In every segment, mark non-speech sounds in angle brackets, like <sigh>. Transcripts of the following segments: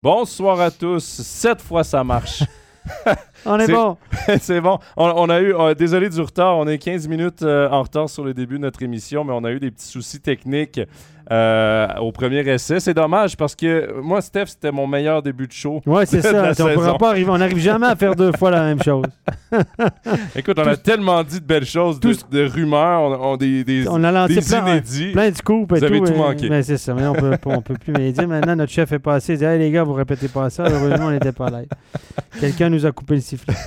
Bonsoir à tous. Cette fois, ça marche. <laughs> On est, bon. <laughs> c'est bon. On, on a eu, euh, désolé du retard, on est 15 minutes euh, en retard sur le début de notre émission, mais on a eu des petits soucis techniques euh, au premier essai. C'est dommage parce que moi, Steph, c'était mon meilleur début de show. Ouais, c'est <laughs> ça. On saison. pourra pas arriver. On n'arrive jamais à faire deux fois la même chose. <laughs> Écoute, on a tellement dit de belles choses, de, Tout- de rumeurs, on, on- des, des, On a lancé des plein, inédits. plein de scoops et Vous avez tout. tout mais- manqué. Mais c'est ça. Mais on peut, on peut plus les dire. Maintenant, notre chef est passé. Il dit Hey, les gars, vous répétez pas ça. Heureusement, on n'était pas là. Quelqu'un nous a coupé le sifflet. <laughs>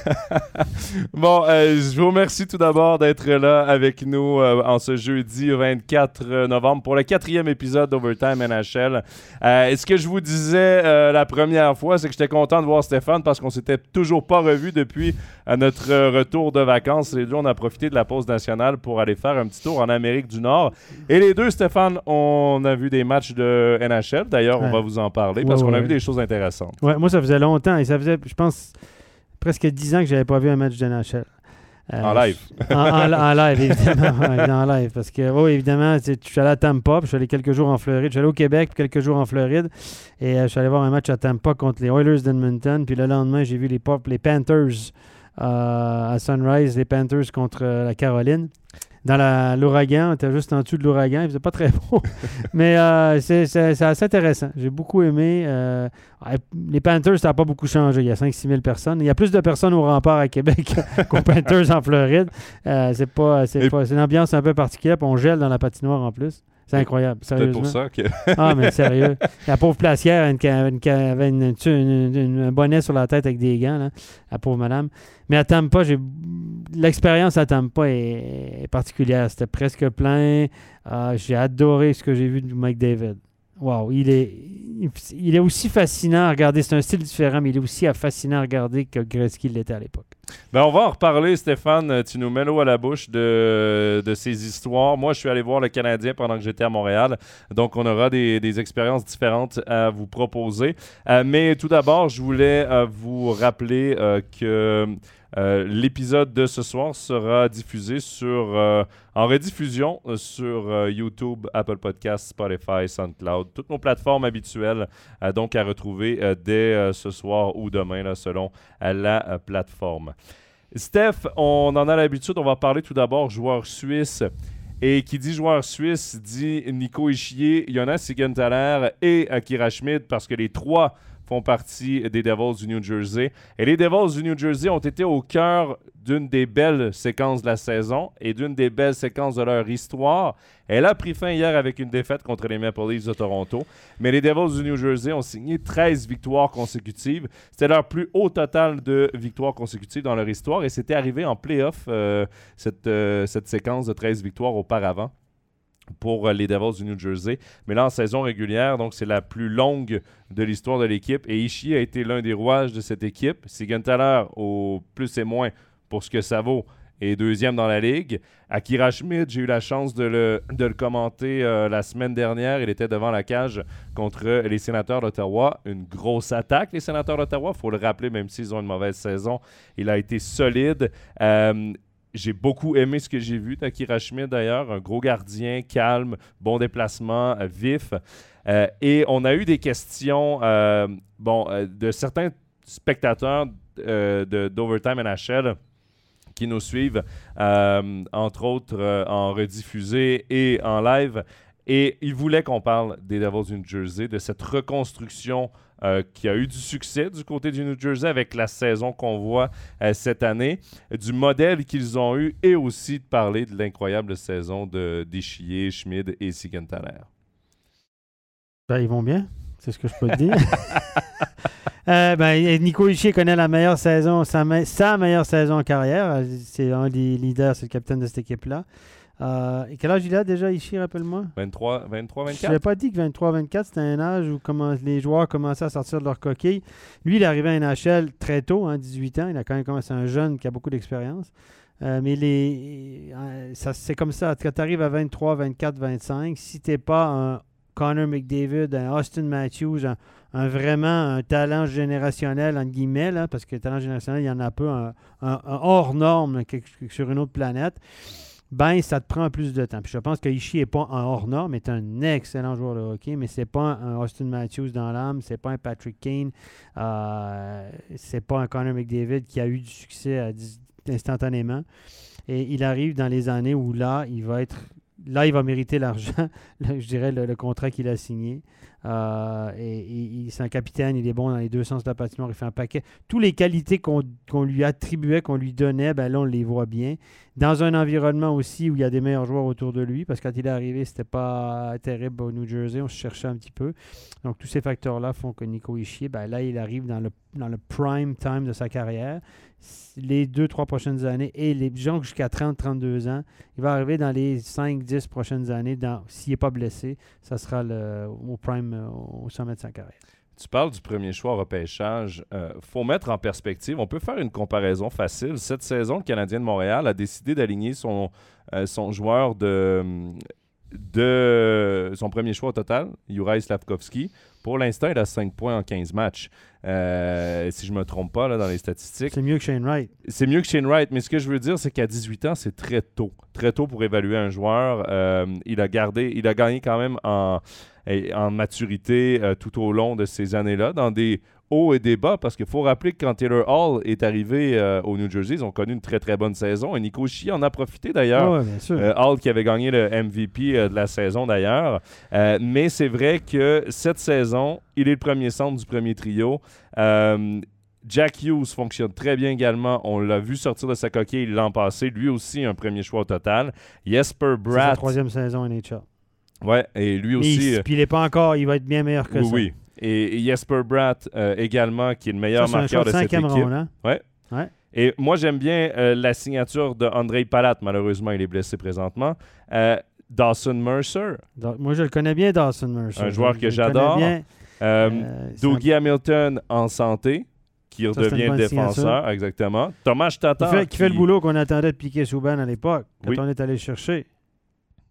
Bon, euh, je vous remercie tout d'abord d'être là avec nous euh, en ce jeudi 24 novembre pour le quatrième épisode d'Overtime NHL. Euh, et ce que je vous disais euh, la première fois, c'est que j'étais content de voir Stéphane parce qu'on s'était toujours pas revu depuis euh, notre euh, retour de vacances. Les deux, on a profité de la pause nationale pour aller faire un petit tour en Amérique du Nord. Et les deux, Stéphane, on a vu des matchs de NHL. D'ailleurs, on Ouais. va vous en parler parce Ouais, qu'on a ouais. vu des choses intéressantes. Ouais, moi, ça faisait longtemps. Et ça faisait, je pense, presque 10 ans que j'avais pas vu un match de NHL. Euh, En live. <laughs> En, en- en live, évidemment. <laughs> ouais, en live. Parce que, oui, évidemment, je suis allé à Tampa, puis je suis allé quelques jours en Floride. Je suis allé au Québec, puis quelques jours en Floride. Et euh, je suis allé voir un match à Tampa contre les Oilers d'Edmonton. Puis le lendemain, j'ai vu les, Pop- les Panthers euh, à Sunrise, les Panthers contre la Caroline. Dans l'ouragan, on était juste en dessous de l'ouragan. Il faisait pas très <laughs> beau. Mais euh, c'est assez intéressant. J'ai beaucoup aimé. euh, les Panthers, ça n'a pas beaucoup changé. Il y a 5-6 000 personnes. Il y a plus de personnes au rempart à Québec <laughs> qu'aux Panthers en Floride. Euh, c'est pas, c'est Et- pas, c'est une ambiance un peu particulière. Puis on gèle dans la patinoire en plus. C'est incroyable, sérieusement. pour ça que. <laughs> Ah, mais sérieux. La pauvre placière avait, une une une- un bonnet sur la tête avec des gants, là, la pauvre madame. Mais à Tampa, l'expérience à Tampa est, est particulière. C'était presque plein. Euh, j'ai adoré ce que j'ai vu de Mike David. Wow, il est, il est aussi fascinant à regarder. C'est un style différent, mais il est aussi fascinant à regarder que Gretzky l'était à l'époque. Ben, on va en reparler, Stéphane. Tu nous mets l'eau à la bouche de, de ces histoires. Moi, je suis allé voir le Canadien pendant que j'étais à Montréal. Donc, on aura des, des expériences différentes à vous proposer. Euh, mais tout d'abord, je voulais euh, vous rappeler euh, que euh, l'épisode de ce soir sera diffusé sur, euh, en rediffusion euh, sur YouTube, Apple Podcasts, Spotify, SoundCloud, toutes nos plateformes habituelles. donc, à retrouver dès ce soir ou demain, selon la plateforme. Steph, on en a l'habitude, on va parler tout d'abord joueur suisse. Et qui dit joueur suisse dit Nico Ischier, Jonas Sigenthaler et Akira Schmid parce que les trois font partie des Devils du New Jersey. Et les Devils du New Jersey ont été au cœur d'une des belles séquences de la saison et d'une des belles séquences de leur histoire. Elle a pris fin hier avec une défaite contre les Maple Leafs de Toronto. Mais les Devils du New Jersey ont signé 13 victoires consécutives. C'était leur plus haut total de victoires consécutives dans leur histoire et c'était arrivé en playoff, euh, cette, euh, cette séquence de 13 victoires auparavant pour euh, les Devils du New Jersey. Mais là, en saison régulière, donc c'est la plus longue de l'histoire de l'équipe. Et Ishii a été l'un des rouages de cette équipe. Sigenthaler, au plus et moins pour ce que ça vaut, est deuxième dans la ligue. Akira Schmidt, j'ai eu la chance de le, commenter euh, la semaine dernière. Il était devant la cage contre les sénateurs d'Ottawa. Une grosse attaque, les sénateurs d'Ottawa. Il faut le rappeler, même s'ils ont une mauvaise saison. Il a été solide. Euh, j'ai beaucoup aimé ce que j'ai vu d'Akira Schmidt d'ailleurs. Un gros gardien, calme, bon déplacement, euh, vif. Euh, et on a eu des questions euh, bon, de certains spectateurs d'Overtime NHL qui nous suivent, entre autres en rediffusé et en live. Et ils voulaient qu'on parle des Devils New Jersey, de cette reconstruction euh, qui a eu du succès du côté du New Jersey avec la saison qu'on voit euh, cette année, du modèle qu'ils ont eu et aussi de parler de l'incroyable saison de Deschier, Schmid et Sigenthaler. Ben, ils vont bien, c'est ce que je peux te dire. <laughs> Euh, ben, Nico Ishii connaît la meilleure saison, sa, me- sa meilleure saison en carrière. C'est un des leaders, c'est le capitaine de cette équipe-là. Euh, et quel âge il a déjà, Ishii, rappelle-moi? 23, 23, Je 24? n'avais pas dit que 23-24, c'était un âge où comment, les joueurs commençaient à sortir de leur coquille. Lui, il est arrivé à NHL très tôt, hein, 18 ans. Il a quand même commencé un jeune qui a beaucoup d'expérience. Euh, mais les, euh, ça, c'est comme ça. Quand tu arrives à 23, 24, 25, si tu n'es pas un Connor McDavid, un Austin Matthews, un, un vraiment un talent générationnel, entre guillemets, là, parce que talent générationnel, il y en a peu, un, un- un hors norme quelque- sur une autre planète. Ben ça te prend plus de temps. Je pense que Ishii n'est pas en hors norme, est un excellent joueur de hockey, mais c'est pas un Austin Matthews dans l'âme, c'est pas un Patrick Kane, euh, c'est pas un Connor McDavid qui a eu du succès instantanément. Et il arrive dans les années où là, il va être là, il va mériter l'argent, <laughs> je dirais, le, contrat qu'il a signé. Euh, et, c'est un capitaine, il est bon dans les deux sens de la patinoire, il fait un paquet. Toutes les qualités qu'on lui attribuait, qu'on lui donnait, ben là, on les voit bien. Dans un environnement aussi où il y a des meilleurs joueurs autour de lui, parce que quand il est arrivé, c'était pas terrible au New Jersey, on se cherchait un petit peu. Donc, tous ces facteurs-là font que Nico Ishier, ben là, il arrive dans le, dans le prime time de sa carrière les deux, trois prochaines années et les gens jusqu'à 30, 32 ans, il va arriver dans les 5, 10 prochaines années, s'il n'est pas blessé, ça sera le, au prime, au sommet de sa carrière. Tu parles du premier choix au repêchage. Il euh, faut mettre en perspective, on peut faire une comparaison facile. Cette saison, le Canadien de Montréal a décidé d'aligner son, euh, son joueur de, de son premier choix au total, Juraj Slavkovski. Pour l'instant, il a 5 points en 15 matchs. Euh, si je ne me trompe pas là, dans les statistiques. C'est mieux que Shane Wright. C'est mieux que Shane Wright, mais ce que je veux dire, c'est qu'à 18 ans, c'est très tôt. Très tôt pour évaluer un joueur. Euh, il a gardé, il a gagné quand même en, en maturité euh, tout au long de ces années-là, dans des hauts et des bas, parce qu'il faut rappeler que quand Taylor Hall est arrivé euh, au New Jersey, ils ont connu une très très bonne saison. Et Nico Chi en a profité d'ailleurs. Euh, Hall qui avait gagné le MVP de la saison d'ailleurs. mais c'est vrai que cette saison, il est le premier centre du premier trio. Jack Hughes fonctionne très bien également. On l'a vu sortir de sa coquille l'an passé. Lui aussi, un premier choix au total. Jesper Bratt. C'est sa troisième saison NHL. Ouais, et lui aussi. puis il n'est pas encore, il va être bien meilleur que oui, ça. Oui, et Jesper Bratt euh, également, qui est le meilleur marqueur de cette équipe. Hein? Ouais. ouais. Et moi, j'aime bien euh, la signature de Andrei Palat. Malheureusement, il est blessé présentement. Euh, Dawson Mercer. moi, je le connais bien, Dawson Mercer. Un joueur que j'adore. Dougie Hamilton en santé qui redevient défenseur, exactement. Thomas Tatar. Qui fait, le boulot qu'on attendait de piquer Souban à l'époque, quand on est allé chercher.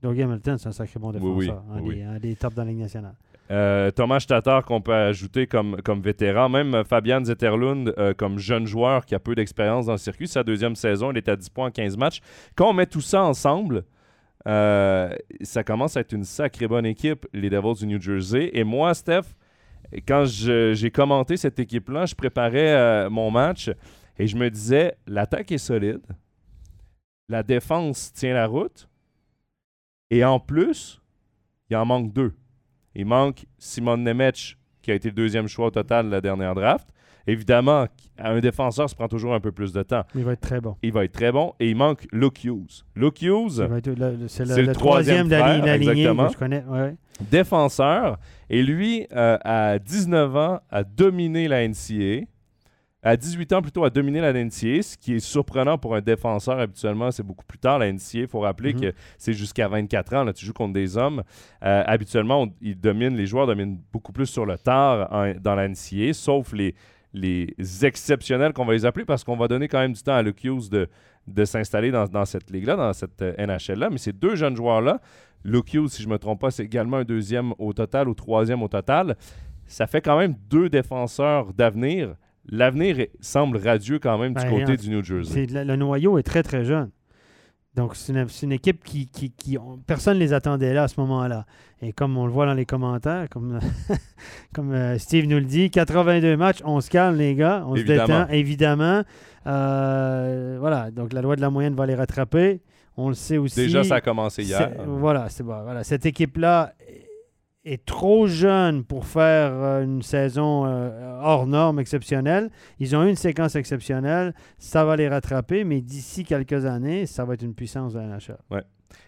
Dougie Hamilton, c'est un sacré bon défenseur. Oui, un, des, tops dans la Ligue nationale. Euh, Thomas Tatar qu'on peut ajouter comme, vétéran. Même Fabian Zetterlund euh, comme jeune joueur qui a peu d'expérience dans le circuit. Sa deuxième saison, il est à 10 points en 15 matchs. Quand on met tout ça ensemble, euh, ça commence à être une sacrée bonne équipe, les Devils du New Jersey. Et moi, Steph, quand j'ai commenté cette équipe-là, je préparais mon match et je me disais, l'attaque est solide, la défense tient la route, et en plus, il en manque deux. Il manque Simon Nemec, qui a été le deuxième choix au total de la dernière draft. Évidemment, un défenseur se prend toujours un peu plus de temps. Il va être très bon. Il va être très bon. Et il manque Luke Hughes. Luke Hughes, c'est le, troisième la, je connais. Défenseur. Et lui, euh, à 19 ans, a dominé la NCA à 18 ans plutôt à dominer la NCA, ce qui est surprenant pour un défenseur habituellement, c'est beaucoup plus tard la NCA. Il faut rappeler mhm. que c'est jusqu'à 24 ans, là, tu joues contre des hommes. Euh, habituellement, ils dominent, les joueurs dominent beaucoup plus sur le tard dans la NCA, sauf les, les exceptionnels qu'on va les appeler parce qu'on va donner quand même du temps à Luke Hughes de, de s'installer dans, dans, cette ligue-là, dans cette euh, NHL-là. Mais ces deux jeunes joueurs-là, Luke Hughes, si je ne me trompe pas, c'est également un deuxième au total ou troisième au total. Ça fait quand même deux défenseurs d'avenir l'avenir semble radieux quand même du ben, côté du New Jersey. Le, noyau est très, très jeune. Donc, c'est une, équipe qui, qui, Personne ne les attendait là à ce moment-là. Et comme on le voit dans les commentaires, comme, <laughs> comme euh, Steve nous le dit, 82 matchs, on se calme, les gars. On se détend, évidemment. Euh, voilà. Donc, la loi de la moyenne va les rattraper. On le sait aussi. Déjà, ça a commencé hier. Voilà, c'est bon. Voilà. Cette équipe-là est trop jeune pour faire euh, une saison euh, hors norme exceptionnelle. Ils ont eu une séquence exceptionnelle, ça va les rattraper, mais d'ici quelques années, ça va être une puissance de la NHL. Ouais.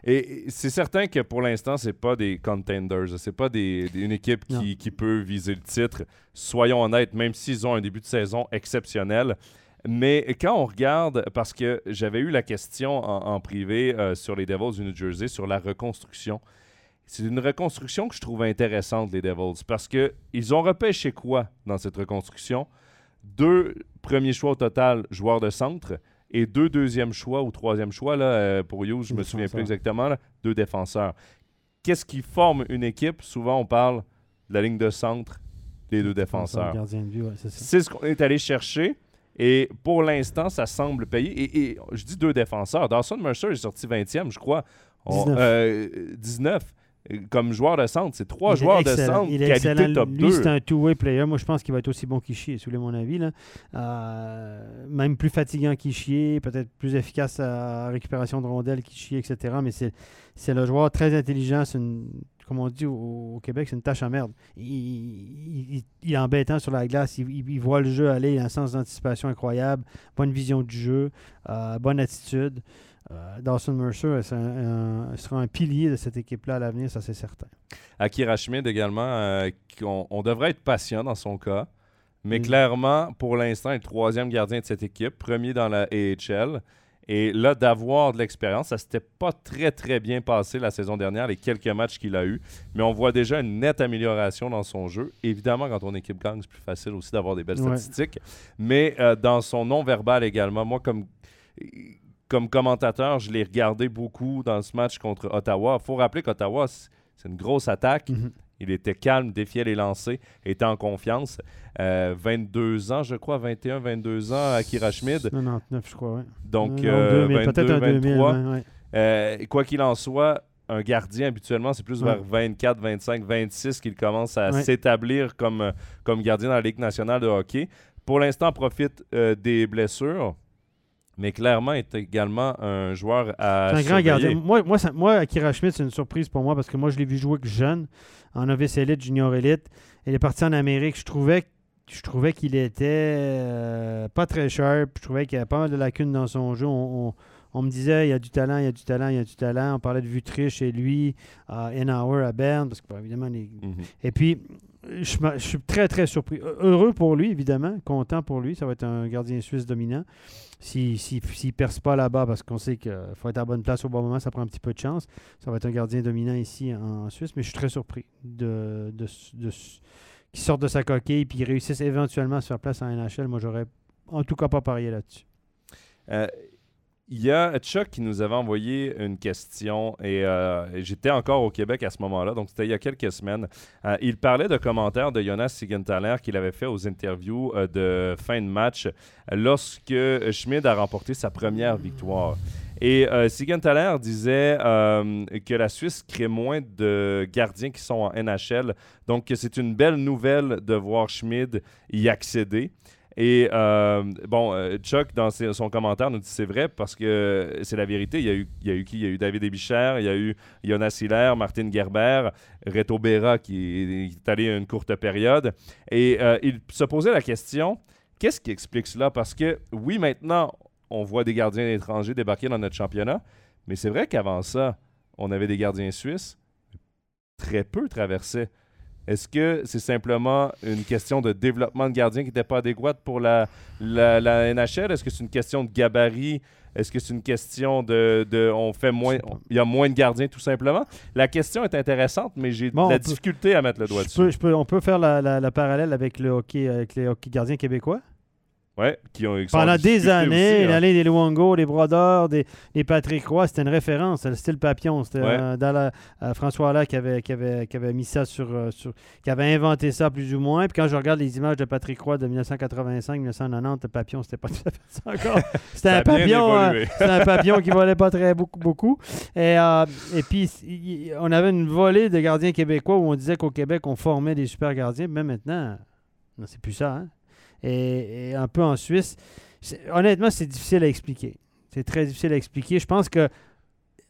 Et c'est certain que pour l'instant, c'est pas des contenders, c'est pas des, une équipe qui, peut viser le titre. Soyons honnêtes, même s'ils ont un début de saison exceptionnel. Mais quand on regarde, parce que j'avais eu la question en, privé euh, sur les Devils du New Jersey, sur la reconstruction c'est une reconstruction que je trouve intéressante, les Devils, parce qu'ils ont repêché quoi dans cette reconstruction? Deux premiers choix au total, joueurs de centre, et deux deuxièmes choix ou troisième choix, là, euh, pour Hughes, je me souviens plus exactement, deux défenseurs. Qu'est-ce qui forme une équipe? Souvent, on parle de la ligne de centre des deux défenseurs. c'est ce qu'on est allé chercher. Et pour l'instant, ça semble payer. Et, je dis deux défenseurs. Dawson Mercer est sorti 20e, je crois. 19. 19 comme joueur de centre. C'est trois joueurs de centre il est qui top Lui, c'est un two-way player. Moi, je pense qu'il va être aussi bon qu'Ishier, sous mon avis. Là. Euh, même plus fatigant qu'Ishier, peut-être plus efficace à récupération de rondelles qu'Ishier, etc. Mais c'est le joueur très intelligent. C'est une, comme on dit au, Québec, c'est une tâche à merde. Il, est embêtant sur la glace. Il, voit le jeu aller. Il a un sens d'anticipation incroyable. Bonne vision du jeu. Euh, bonne attitude. Euh, Dawson Mercer sera un pilier de cette équipe-là à l'avenir, ça c'est certain. Akira Schmid également, euh, on, devrait être patient dans son cas, mais clairement, pour l'instant, il est le troisième gardien de cette équipe, premier dans la AHL. Et là, d'avoir de l'expérience, ça s'était pas très, très bien passé la saison dernière, les quelques matchs qu'il a eu. Mais on voit déjà une nette amélioration dans son jeu. Évidemment, quand on équipe gang, c'est plus facile aussi d'avoir des belles statistiques. Mais euh, dans son non-verbal également, moi, comme comme commentateur, je l'ai regardé beaucoup dans ce match contre Ottawa. Il faut rappeler qu'Ottawa, c'est une grosse attaque. Mhm. Il était calme, défiait les lancers, était en confiance. 22 euh, ans, je crois, 21, 22 ans à Kira Schmid. 99, je crois, oui. Donc, euh, peut-être un 23. Euh, quoi qu'il en soit, un gardien, habituellement, c'est plus vers 24, 25, 26 qu'il commence à s'établir comme, comme gardien dans la Ligue nationale de hockey. Pour l'instant, profite des blessures mais clairement est également un joueur à. C'est un grand gardien. Moi, moi, moi Akira Schmidt, c'est une surprise pour moi parce que moi, je l'ai vu jouer jeune, en novice élite, junior élite. Il est parti en Amérique. Je trouvais, je trouvais qu'il était euh, pas très sharp. Je trouvais qu'il y avait pas mal de lacunes dans son jeu. On, me disait il y a du talent, il y a du talent, il y a du talent. On parlait de Vutriche chez lui, à Hour à Berne, parce que évidemment. Les... Mhm. Et puis, je, suis très, très surpris. Heureux pour lui, évidemment. Content pour lui. Ça va être un gardien suisse dominant. S'il ne perce pas là-bas, parce qu'on sait qu'il faut être à bonne place au bon moment, ça prend un petit peu de chance. Ça va être un gardien dominant ici en, Suisse. Mais je suis très surpris de, de, qu'il sorte de sa coquille et qu'il réussisse éventuellement à se faire place en NHL. Moi, j'aurais en tout cas pas parié là-dessus. Euh, il y a Chuck qui nous avait envoyé une question et euh, j'étais encore au Québec à ce moment-là, donc c'était il y a quelques semaines. Euh, il parlait de commentaires de Jonas Sigenthaler qu'il avait fait aux interviews euh, de fin de match lorsque Schmid a remporté sa première victoire. Et Sigenthaler disait que la Suisse crée moins de gardiens qui sont en NHL, donc c'est une belle nouvelle de voir Schmid y accéder. Et euh, bon, euh, Chuck, dans son commentaire, nous dit c'est vrai parce que c'est la vérité. Il y, a eu, il y a eu qui? Il y a eu David Ebicher, il y a eu Jonas Hiller, Martin Gerber, Reto Berra qui est allé une courte période. Et euh, il se posait la question qu'est-ce qui explique cela? Parce que oui, maintenant, on voit des gardiens étrangers débarquer dans notre championnat, mais c'est vrai qu'avant ça, on avait des gardiens suisses. Très peu traversaient. Est-ce que c'est simplement une question de développement de gardien qui n'était pas adéquate pour la, la, NHL? Est-ce que c'est une question de gabarit? Est-ce que c'est une question de, on fait moins, il y a moins de gardiens tout simplement? La question est intéressante, mais j'ai de la difficulté à mettre le doigt dessus. on peut faire la, la, parallèle avec le hockey, avec les hockey gardiens québécois? Ouais, qui ont Pendant des années, l'année hein. des Luongo, des Brodeurs, des, des Patrick Roy, c'était une référence. Le style papillon. C'était euh, euh, François Allaire qui avait, qui, avait, qui avait mis ça sur, euh, sur, qui avait inventé ça plus ou moins. Puis quand je regarde les images de Patrick Roy de 1985-1990, le papillon, c'était pas tout à fait ça encore. <laughs> C'était un papillon. c'était un papillon qui volait pas très beaucoup. beaucoup. Et, et puis, on avait une volée de gardiens québécois où on disait qu'au Québec, on formait des super gardiens. Mais maintenant, c'est plus ça. Hein? Et, un peu en Suisse. Honnêtement, c'est difficile à expliquer. C'est très difficile à expliquer. Je pense que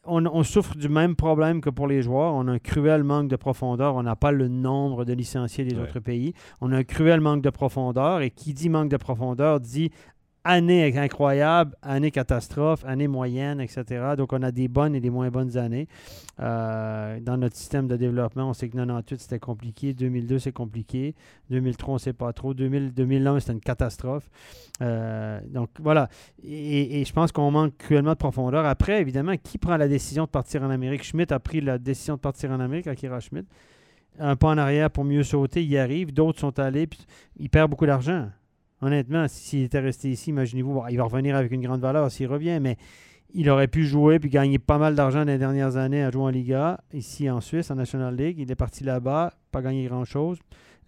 on, souffre du même problème que pour les joueurs. On a un cruel manque de profondeur. On n'a pas le nombre de licenciés des autres pays. On a un cruel manque de profondeur. Et qui dit manque de profondeur dit année incroyable, année catastrophe, année moyenne, etc. Donc, on a des bonnes et des moins bonnes années. Euh, dans notre système de développement, on sait que 98, c'était compliqué. 2002, c'est compliqué. 2003, on ne sait pas trop. 2000, 2001, c'était une catastrophe. Euh, donc, voilà. Et, je pense qu'on manque cruellement de profondeur. Après, évidemment, qui prend la décision de partir en Amérique? Schmidt a pris la décision de partir en Amérique, Akira Schmidt. Un pas en arrière pour mieux sauter, il y arrive. D'autres sont allés, puis il perd beaucoup d'argent. Honnêtement, s'il était resté ici, imaginez-vous, il va revenir avec une grande valeur s'il revient, mais il aurait pu jouer puis gagner pas mal d'argent dans les dernières années à jouer en Liga, ici en Suisse, en National League. Il est parti là-bas, pas gagné grand-chose.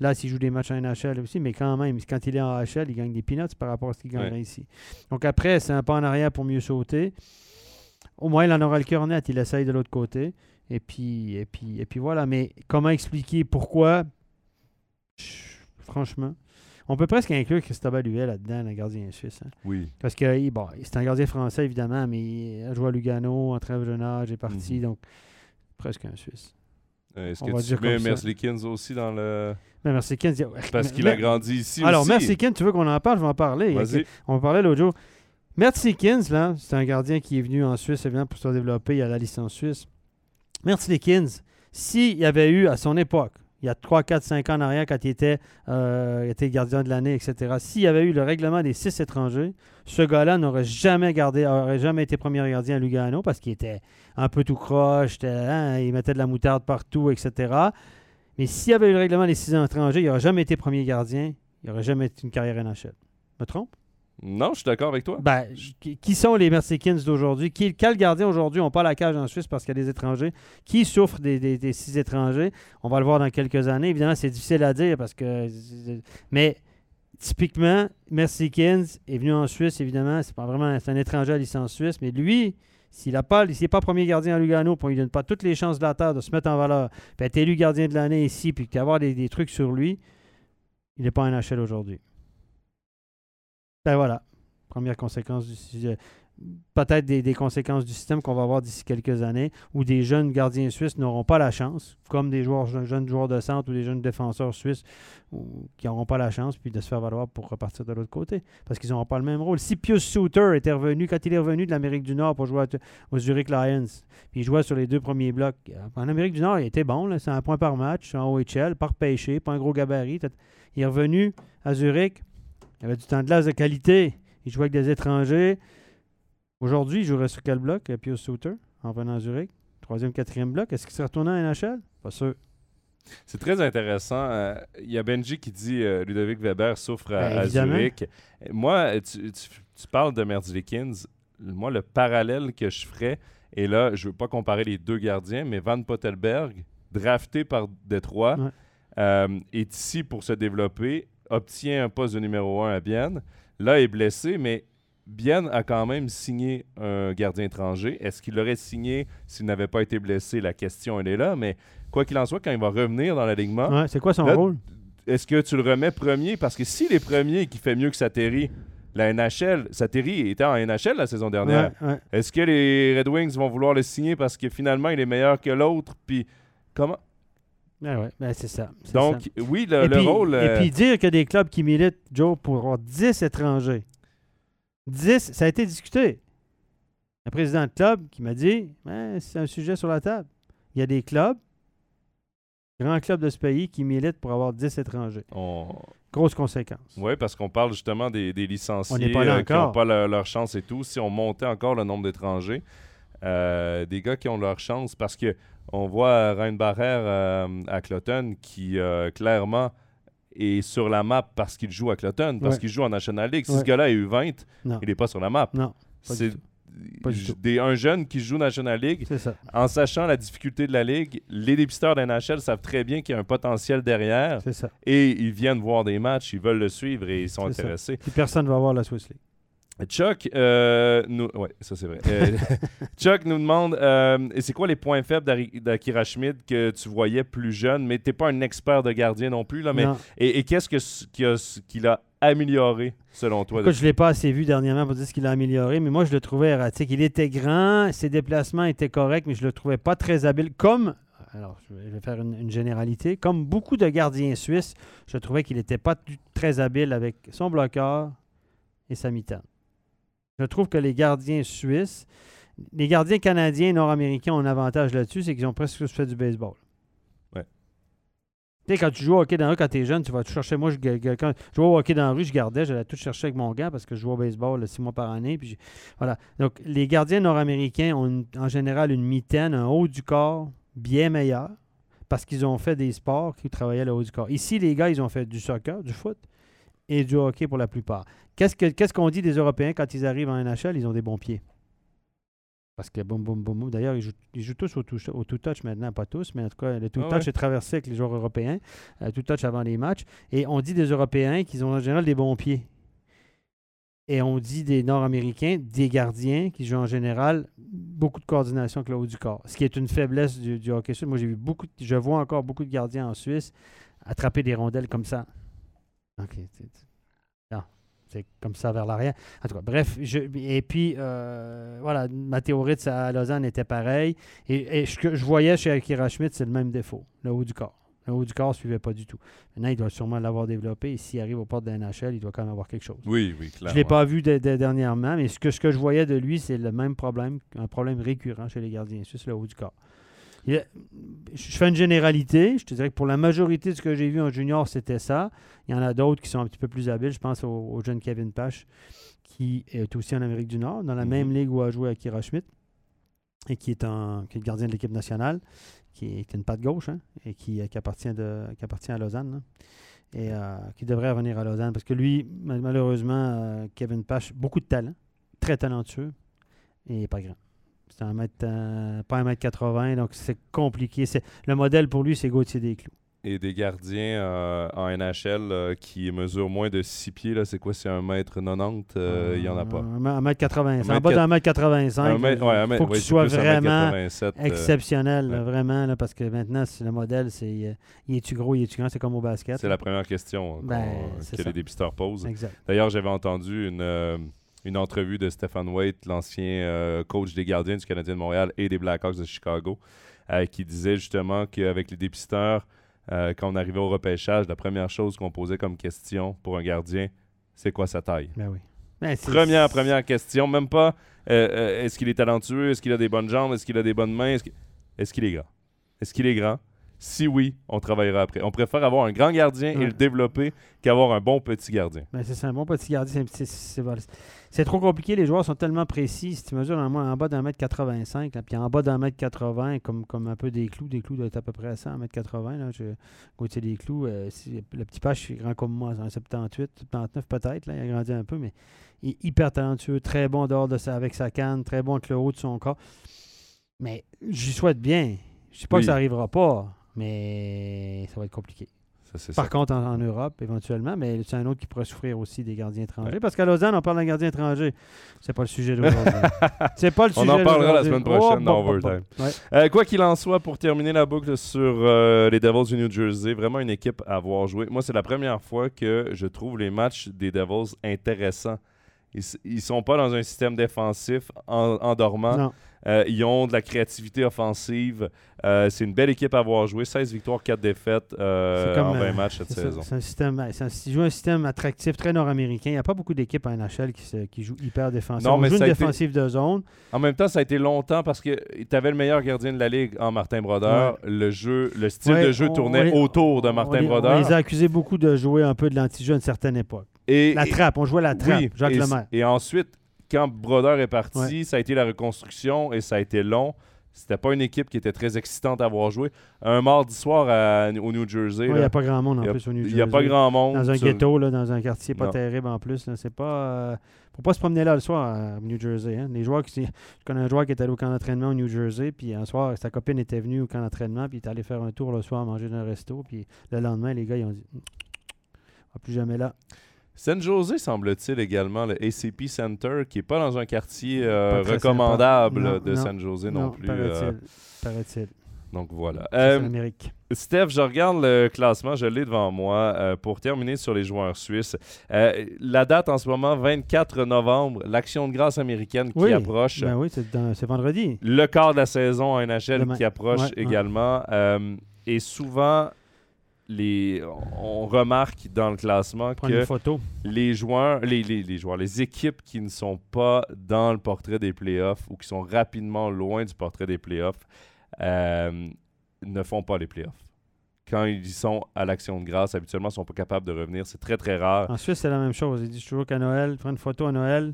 Là, s'il joue des matchs en NHL aussi, mais quand même, quand il est en HL, il gagne des peanuts par rapport à ce qu'il gagnerait ici. Donc après, c'est un pas en arrière pour mieux sauter. Au moins, il en aura le cœur net. Il essaye de l'autre côté. Et puis, et, puis, et puis voilà. Mais comment expliquer pourquoi? Franchement. On peut presque inclure Christophe Huet là-dedans, le gardien suisse. Hein. Oui. Parce que bon, c'est un gardien français, évidemment, mais il a joué à Lugano, en trêve de jeune âge, est parti, mhm. donc presque un Suisse. Euh, est-ce que tu mets Merzlikins aussi dans le... Mais Merzlikins... Parce qu'il a grandi ici Alors, aussi. Merzlikins, tu veux qu'on en parle? Je vais en parler. Vas-y. On va parler l'autre jour. Merzlikins, là, c'est un gardien qui est venu en Suisse, évidemment, pour se développer. Il a la licence suisse. Merzlikins, s'il y avait eu, à son époque, il y a 3, 4, 5 ans en arrière, quand il était, euh, gardien de l'année, etc. S'il y avait eu le règlement des six étrangers, ce gars-là n'aurait jamais gardé, aurait jamais été premier gardien à Lugano parce qu'il était un peu tout croche, hein, il mettait de la moutarde partout, etc. Mais s'il y avait eu le règlement des six étrangers, il n'aurait jamais été premier gardien, il n'aurait jamais été une carrière NHL. Me trompe? Non, je suis d'accord avec toi. Ben, qui sont les Mercedes d'aujourd'hui? Quel gardien aujourd'hui n'ont pas la cage en Suisse parce qu'il y a des étrangers? Qui souffre des, six étrangers? On va le voir dans quelques années. Évidemment, c'est difficile à dire parce que. Mais typiquement, Mercedes est venu en Suisse, évidemment. C'est pas vraiment un étranger à licence suisse, mais lui, s'il n'est pas, pas premier gardien à Lugano, puis on lui donne pas toutes les chances de la terre de se mettre en valeur, puis être élu gardien de l'année ici, puis d'avoir des, des trucs sur lui, il n'est pas un HL aujourd'hui. Ben voilà. Première conséquence du sujet. Peut-être des, conséquences du système qu'on va avoir d'ici quelques années, où des jeunes gardiens suisses n'auront pas la chance, comme des jeunes joueurs de centre ou des jeunes défenseurs suisses qui n'auront pas la chance, puis de se faire valoir pour repartir de l'autre côté, parce qu'ils n'auront pas le même rôle. Si Pius Souter était revenu, quand il est revenu de l'Amérique du Nord pour jouer aux Zurich Lions, puis il jouait sur les deux premiers blocs, en Amérique du Nord, il était bon, c'est un point par match, en OHL, par pêché, pas un gros gabarit. Il est revenu à Zurich, il avait du temps de glace de qualité. Il jouait avec des étrangers. Aujourd'hui, il jouerait sur quel bloc, Pio Souter, en venant à Zurich? Troisième, quatrième bloc. Est-ce qu'il serait retourné à NHL? Pas sûr. C'est très intéressant. Euh, il y a Benji qui dit euh, Ludovic Weber souffre à, ben, Zurich. Moi, tu, parles de Merzlikins. Moi, le parallèle que je ferais, et là, je ne veux pas comparer les deux gardiens, mais Van Pottelberg, drafté par Détroit, euh, est ici pour se développer obtient un poste de numéro 1 à Bienne. Là, est blessé, mais Bienne a quand même signé un gardien étranger. Est-ce qu'il l'aurait signé s'il n'avait pas été blessé? La question, elle est là. Mais quoi qu'il en soit, quand il va revenir dans l'alignement... Ouais, c'est quoi son rôle? Est-ce que tu le remets premier? Parce que s'il est premier et qu'il fait mieux que Sateri, la NHL, Sateri était en NHL la saison dernière. Est-ce que les Red Wings vont vouloir le signer parce que finalement, il est meilleur que l'autre? Puis comment... Ah ouais, ben c'est ça. Donc, oui, le, rôle. Et euh, puis dire que des clubs qui militent, Joe, pour avoir 10 étrangers. 10, ça a été discuté. Un président de club qui m'a dit ben, c'est un sujet sur la table. Il y a des clubs, grands clubs de ce pays, qui militent pour avoir 10 étrangers. Grosse conséquence. Oui, parce qu'on parle justement des, licenciés euh, qui n'ont pas leur, chance et tout. Si on montait encore le nombre d'étrangers, euh, des gars qui ont leur chance, parce que on voit Reinbacher euh, à Cloton qui euh, clairement est sur la map parce qu'il joue à Cloton, parce qu'il joue en National League. Si ce gars-là est U20, il n'est pas sur la map. Non. C'est des, un jeune qui joue National League, en sachant la difficulté de la Ligue, les dépisteurs d'NHL savent très bien qu'il y a un potentiel derrière. Et ils viennent voir des matchs, ils veulent le suivre et ils sont intéressés. personne ne va voir la Swiss League. Chuck, euh, nous, ouais, ça c'est vrai. Euh, <laughs> Chuck nous demande euh, c'est quoi les points faibles d'Akira Schmid que tu voyais plus jeune, mais tu n'es pas un expert de gardien non plus. Là, mais, et, qu'est-ce qu'il a, qu'il a, amélioré selon toi Je ne l'ai pas assez vu dernièrement pour dire ce qu'il a amélioré, mais moi je le trouvais erratique. Il était grand, ses déplacements étaient corrects, mais je le trouvais pas très habile. Comme alors je vais faire une, une, généralité. Comme beaucoup de gardiens suisses, je trouvais qu'il n'était pas très habile avec son bloqueur et sa mitaine. Je trouve que les gardiens suisses, les gardiens canadiens et nord-américains ont un avantage là-dessus, c'est qu'ils ont presque tous fait du baseball. Ouais. Tu sais, quand tu joues au hockey dans la rue, quand tu es jeune, tu vas tout chercher. Moi, je, quand je jouais au hockey dans la rue, je gardais, j'allais tout chercher avec mon gars parce que je jouais au baseball six mois par année. Puis voilà. Donc, les gardiens nord-américains ont en général une mitaine, un haut du corps bien meilleur parce qu'ils ont fait des sports qui travaillaient le haut du corps. Ici, les gars, ils ont fait du soccer, du foot et du hockey pour la plupart. Qu'est-ce qu'on dit des Européens quand ils arrivent en NHL? Ils ont des bons pieds. Parce que boum, boum, boum, boum. D'ailleurs, ils jouent, ils jouent tous au two, au two touch maintenant, pas tous, mais en tout cas, le two Ah ouais. est traversé avec les joueurs européens, euh, two touch avant les matchs. Et on dit des Européens qu'ils ont en général des bons pieds. Et on dit des Nord-Américains, des gardiens qui jouent en général beaucoup de coordination avec le haut du corps. Ce qui est une faiblesse du, du hockey suisse. Moi, j'ai vu beaucoup, de- je vois encore beaucoup de gardiens en Suisse attraper des rondelles comme ça. OK. c'est- c'est- non, c'est comme ça vers l'arrière. En tout cas, bref. je- et puis, euh, voilà, ma théorie de à Lausanne était pareille. Et, et ce que je voyais chez Akira Schmidt, c'est le même défaut, le haut du corps. Le haut du corps ne suivait pas du tout. Maintenant, il doit sûrement l'avoir développé. Et s'il arrive aux portes de la NHL, il doit quand même avoir quelque chose. Oui, oui, clairement. Je ne l'ai pas vu de- de- dernièrement, mais ce que, ce que je voyais de lui, c'est le même problème, un problème récurrent chez les gardiens suisses, le haut du corps. Il a- je fais une généralité. Je te dirais que pour la majorité de ce que j'ai vu en junior, c'était ça. Il y en a d'autres qui sont un petit peu plus habiles. Je pense au, au jeune Kevin Pache, qui est aussi en Amérique du Nord, dans la Mhm. même ligue où a joué Akira Schmidt, et qui est, en, qui est le gardien de l'équipe nationale, qui est, une patte gauche, hein, et qui, qui appartient de, qui appartient à Lausanne. là. Et euh, qui devrait revenir à Lausanne. Parce que lui, mal- malheureusement, euh, Kevin Pache, beaucoup de talent, très talentueux, et pas grand. C'est un mètre, euh, pas un mètre 80, donc c'est compliqué. C'est, le modèle pour lui, c'est Gauthier Desclous. Et des gardiens euh, en NHL euh, qui mesurent moins de 6 pieds, là, c'est quoi? C'est 1m90 euh, Il n'y en a pas. Un, un mètre 85. Un En bas mètre d'un mètre 85. Un mètre- ouais, un mètre- faut que ouais, tu sois mètre vraiment 87, exceptionnel, là, ouais. vraiment, là, parce que maintenant, c'est- le modèle, c'est il est-tu gros, il est-tu grand, c'est comme au basket. C'est la première question Ben, que ça. les dépisteurs posent. D'ailleurs, j'avais entendu une, une entrevue de Stephen Waite, l'ancien euh, coach des gardiens du Canadien de Montréal et des Blackhawks de Chicago, euh, qui disait justement qu'avec les dépisteurs, euh, quand on arrivait au repêchage, la première chose qu'on posait comme question pour un gardien, c'est quoi sa taille? Ben oui. Ben, Première, première question, même pas euh, euh, est-ce qu'il est talentueux, est-ce qu'il a des bonnes jambes, est-ce qu'il a des bonnes mains, est-ce qu'il est-ce qu'il est grand? Est-ce qu'il est grand? Si oui, on travaillera après. On préfère avoir un grand gardien et le développer qu'avoir un bon petit gardien. Ben, c'est ça, un bon petit gardien. c'est- trop compliqué. Les joueurs sont tellement précis. Si tu mesures en, en bas d'un mètre 85, là, puis en bas d'un mètre 80, comme, comme un peu des clous, des clous doivent être à peu près à ça, un mètre 80. Là, je, des clous, euh, le petit page est grand comme moi, c'est un 78, 79 peut-être. Il a grandi un peu, mais il est hyper talentueux, très bon dehors de avec sa canne, très bon avec le haut de son corps. Mais j'y souhaite bien. Je sais pas Oui. que ça arrivera pas, mais ça va être compliqué. Ça, Par ça. contre, en, en Europe, éventuellement, mais c'est un autre qui pourrait souffrir aussi des gardiens étrangers. Ouais. Parce qu'à Lausanne, on parle d'un gardien étranger. C'est pas le sujet d'aujourd'hui. <laughs> c'est pas le On sujet en parlera la semaine prochaine dans bon, bon, bon. Overtime. Ouais. Euh, quoi qu'il en soit, pour terminer la boucle sur euh, les Devils du New Jersey, vraiment une équipe à avoir joué. Moi, c'est la première fois que je trouve les matchs des Devils intéressants. Ils, ils sont pas dans un système défensif en, endormant. Non. Euh, ils ont de la créativité offensive. Euh, c'est une belle équipe à avoir joué. 16 victoires, 4 défaites euh, comme, en 20 euh, matchs cette saison. C'est un système, c'est un- un système attractif, très nord-américain. Il n'y a pas beaucoup d'équipes en NHL qui, se- qui jouent hyper défensif. Non, On mais joue une été- défensive de zone. En même temps, ça a été longtemps parce que tu avais le meilleur gardien de la ligue en Martin Brodeur. Le jeu, le style Ouais, de jeu on- tournait on autour de Martin Brodeur. On les a accusés beaucoup de jouer un peu de l'anti-jeu à une certaine époque. Et, La trappe, on jouait la trappe, Oui, Jacques et, Lemaire. et ensuite, quand Brodeur est parti, Ouais. ça a été la reconstruction et ça a été long. C'était pas une équipe qui était très excitante à avoir joué. Un mardi soir à- au New Jersey, Il n'y a pas grand monde en il a- plus au New il Jersey. n'y a pas grand monde. Dans un sur- ghetto, là, dans un quartier pas Non. terrible en plus. C'est pas. euh, faut pas se promener là le soir à New Jersey. hein. Les joueurs qui, je connais un joueur qui est allé au camp d'entraînement au New Jersey, puis un soir, sa copine était venue au camp d'entraînement, puis il est allé faire un tour le soir, manger dans un resto, puis le lendemain, les gars, ils ont dit on va plus jamais là. San Jose, semble-t-il également, le ACP Center, qui n'est pas dans un quartier euh, recommandable. Non, de non, San Jose non, plus. euh, Paraît-il. Paraît-il. donc voilà. Euh. Steph, je regarde le classement, je l'ai devant moi. euh, pour terminer sur les joueurs suisses, Euh, la date en ce moment, 24 novembre, l'action de grâce américaine qui Oui, approche. Ben oui, c'est vendredi. Le quart de la saison en NHL Demain. qui approche Ouais, également. Euh, et souvent, les, on remarque dans le classement que photo. les joueurs, les, les- les joueurs, les équipes qui ne sont pas dans le portrait des playoffs ou qui sont rapidement loin du portrait des playoffs euh, ne font pas les playoffs. Quand ils sont à l'action de grâce, habituellement, ils ne sont pas capables de revenir. C'est très, très rare. En Suisse, c'est la même chose. Ils disent toujours qu'à Noël, prendre une photo à Noël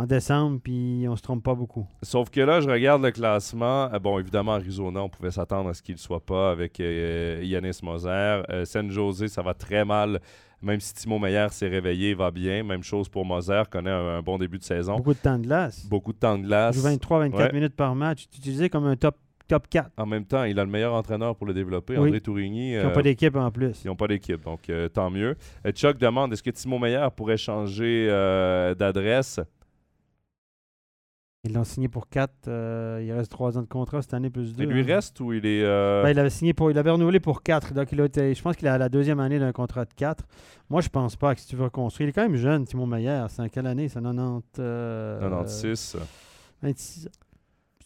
en décembre, puis on se trompe pas beaucoup. Sauf que là, je regarde le classement. Euh, bon, évidemment, Arizona, on pouvait s'attendre à ce qu'il ne soit pas avec euh, Yanis Moser. Euh, San Jose, ça va très mal Même si Timo Meyer s'est réveillé, va bien. Même chose pour Moser, connaît un, un bon début de saison. Beaucoup de temps de glace. Beaucoup de temps de glace. Il joue 23-24 Ouais. minutes par match. Tu utilisé comme un top, top 4. En même temps, il a le meilleur entraîneur pour le développer, Oui. André Tourigny. Ils n'ont euh, pas d'équipe en plus. Ils n'ont pas d'équipe, donc euh, tant mieux. Chuck demande est-ce que Timo Meyer pourrait changer euh, d'adresse? Ils l'ont signé pour 4. il reste 3 ans de contrat cette année plus 2. Il lui reste ou il est. euh, Ben, il avait signé pour, il avait renouvelé pour 4. Donc il a été, je pense qu'il a la deuxième année d'un contrat de 4. Moi, je pense pas que si tu veux reconstruire. Il est quand même jeune, Timo Meyer. C'est en quelle année C'est 90. euh, 96 26 ans.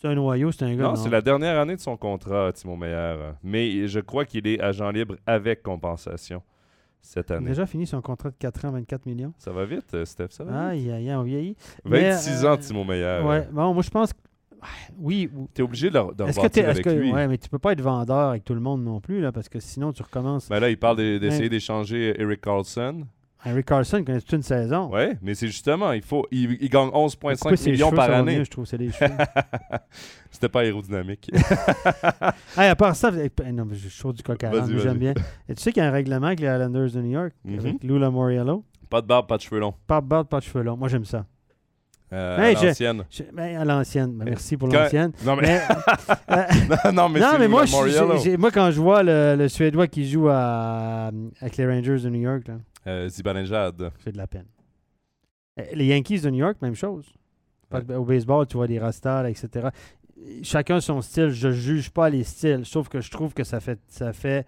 C'est un noyau, c'est un gars. Non, c'est la dernière année de son contrat, Timo Meyer. Mais je crois qu'il est agent libre avec compensation cette Il a année. déjà fini son contrat de 4 ans, 24 millions. Ça va vite, euh, Steph, ça va. Aïe, aïe, aïe, on vieillit. mais, 26 euh, ans, Timo Meyer. Ouais, bon, moi, je pense que. Oui, ou- T'es obligé de, le- de que tu est-ce avec que lui. ouais, mais tu peux pas être vendeur avec tout le monde non plus là parce que sinon tu recommences. Ben là, il parle de- d'essayer d'échanger Eric Carlson. Henry Carlson connaît toute une saison? Ouais, mais c'est justement, il faut. Il, il gagne Pourquoi 11,5 ses millions par année? mieux, je trouve c'est les cheveux. <laughs> C'était pas aérodynamique. <laughs> hey, à part ça, non, mais je suis chaud du coq à j'aime bien. Et tu sais qu'il y a un règlement avec les Islanders de New York Mhm. avec Lou Lamoriello? pas de barbe, pas de cheveux longs. Pas de barbe, pas de cheveux longs. Moi j'aime ça. Euh, Hey, à l'ancienne. Ben, à l'ancienne. Ben, merci pour l'ancienne. Non, mais, Mais, <laughs> euh, non, mais non, moi, je- moi, quand je vois le, le Suédois qui joue à, avec les Rangers de New York, là, Euh, Zibanejad. j'ai de la peine. Euh, Les Yankees de New York, même chose. Au baseball, tu vois des rastas, etc. Chacun son style. Je juge pas les styles. Sauf que je trouve que ça fait. Ça fait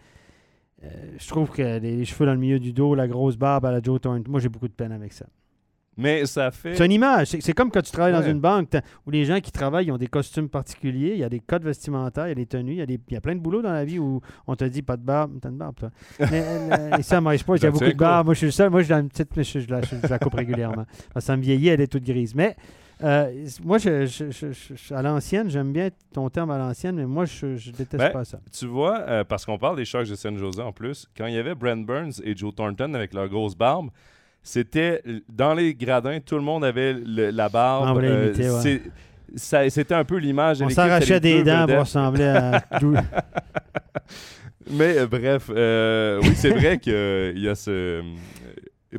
euh, je trouve que les, les cheveux dans le milieu du dos, la grosse barbe à la Joe Thornton, moi j'ai beaucoup de peine avec ça. Mais ça fait. C'est une image. C'est comme quand tu travailles dans une banque où les gens qui travaillent ils ont des costumes particuliers, il y a des codes vestimentaires, il y a des tenues, il y a, des, il y a plein de boulot dans la vie où on te dit pas de barbe, t'as une barbe toi. <laughs> Mais euh, ici à Marie Sport, il y a Ça beaucoup de barbe. Moi je suis le seul, moi je la une petite, je, je la, je la coupe régulièrement. Parce que ça me vieillit, elle est toute grise. Mais euh, moi je, je- je- je- je- à l'ancienne, j'aime bien ton terme à l'ancienne, mais moi je, je déteste Ben, pas ça. Tu vois, euh, parce qu'on parle des Sharks de San Jose en plus, quand il y avait Brent Burns et Joe Thornton avec leur grosse barbe, c'était dans les gradins, tout le monde avait le- la barbe. Ah, euh, ouais. C'était un peu l'image On s'arrachait des dents pour ressembler à. <laughs> Mais euh, bref, euh, oui, c'est vrai qu'il y a ce.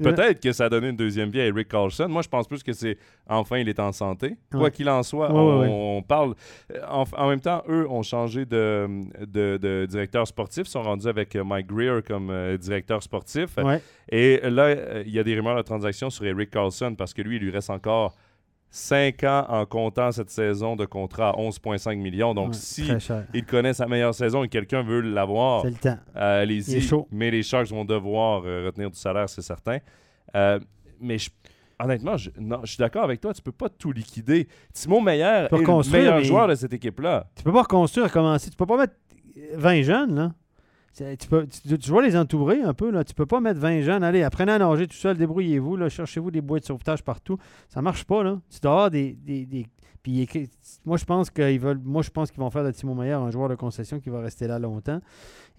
Euh, Peut-être que ça a donné une deuxième vie à Eric Carlson. Moi, je pense plus que c'est enfin il est en santé. Quoi Ouais. qu'il en soit, Ouais, on, ouais, ouais. on parle. euh, En, en même temps, eux ont changé de, de, de directeur sportif. Ils sont rendus avec euh, Mike Greer comme euh, directeur sportif. Et là, euh, il y a des rumeurs de transaction sur Eric Carlson parce que lui, il lui reste encore 5 ans en comptant cette saison de contrat à 11,5 millions. Donc, Ouais, si il connaît sa meilleure saison et quelqu'un veut l'avoir, C'est le temps. euh, allez-y. Mais les Sharks vont devoir euh, retenir du salaire, c'est certain. Euh, mais je- honnêtement, je, non, je suis d'accord avec toi. Tu peux pas tout liquider. Timo Meyer est le meilleur joueur de cette équipe-là. Tu peux pas reconstruire, commencer. Tu peux pas mettre 20 jeunes, là. Tu, peux, dois les entourer un peu, là. Tu peux pas mettre 20 jeunes. Allez, apprenez à nager tout seul, débrouillez-vous, là. Cherchez-vous des boîtes de sauvetage partout. Ça marche pas, là. Tu dois des. des, Puis moi, je pense qu'ils veulent. Moi, je pense qu'ils vont faire de Timo Meyer un joueur de concession qui va rester là longtemps.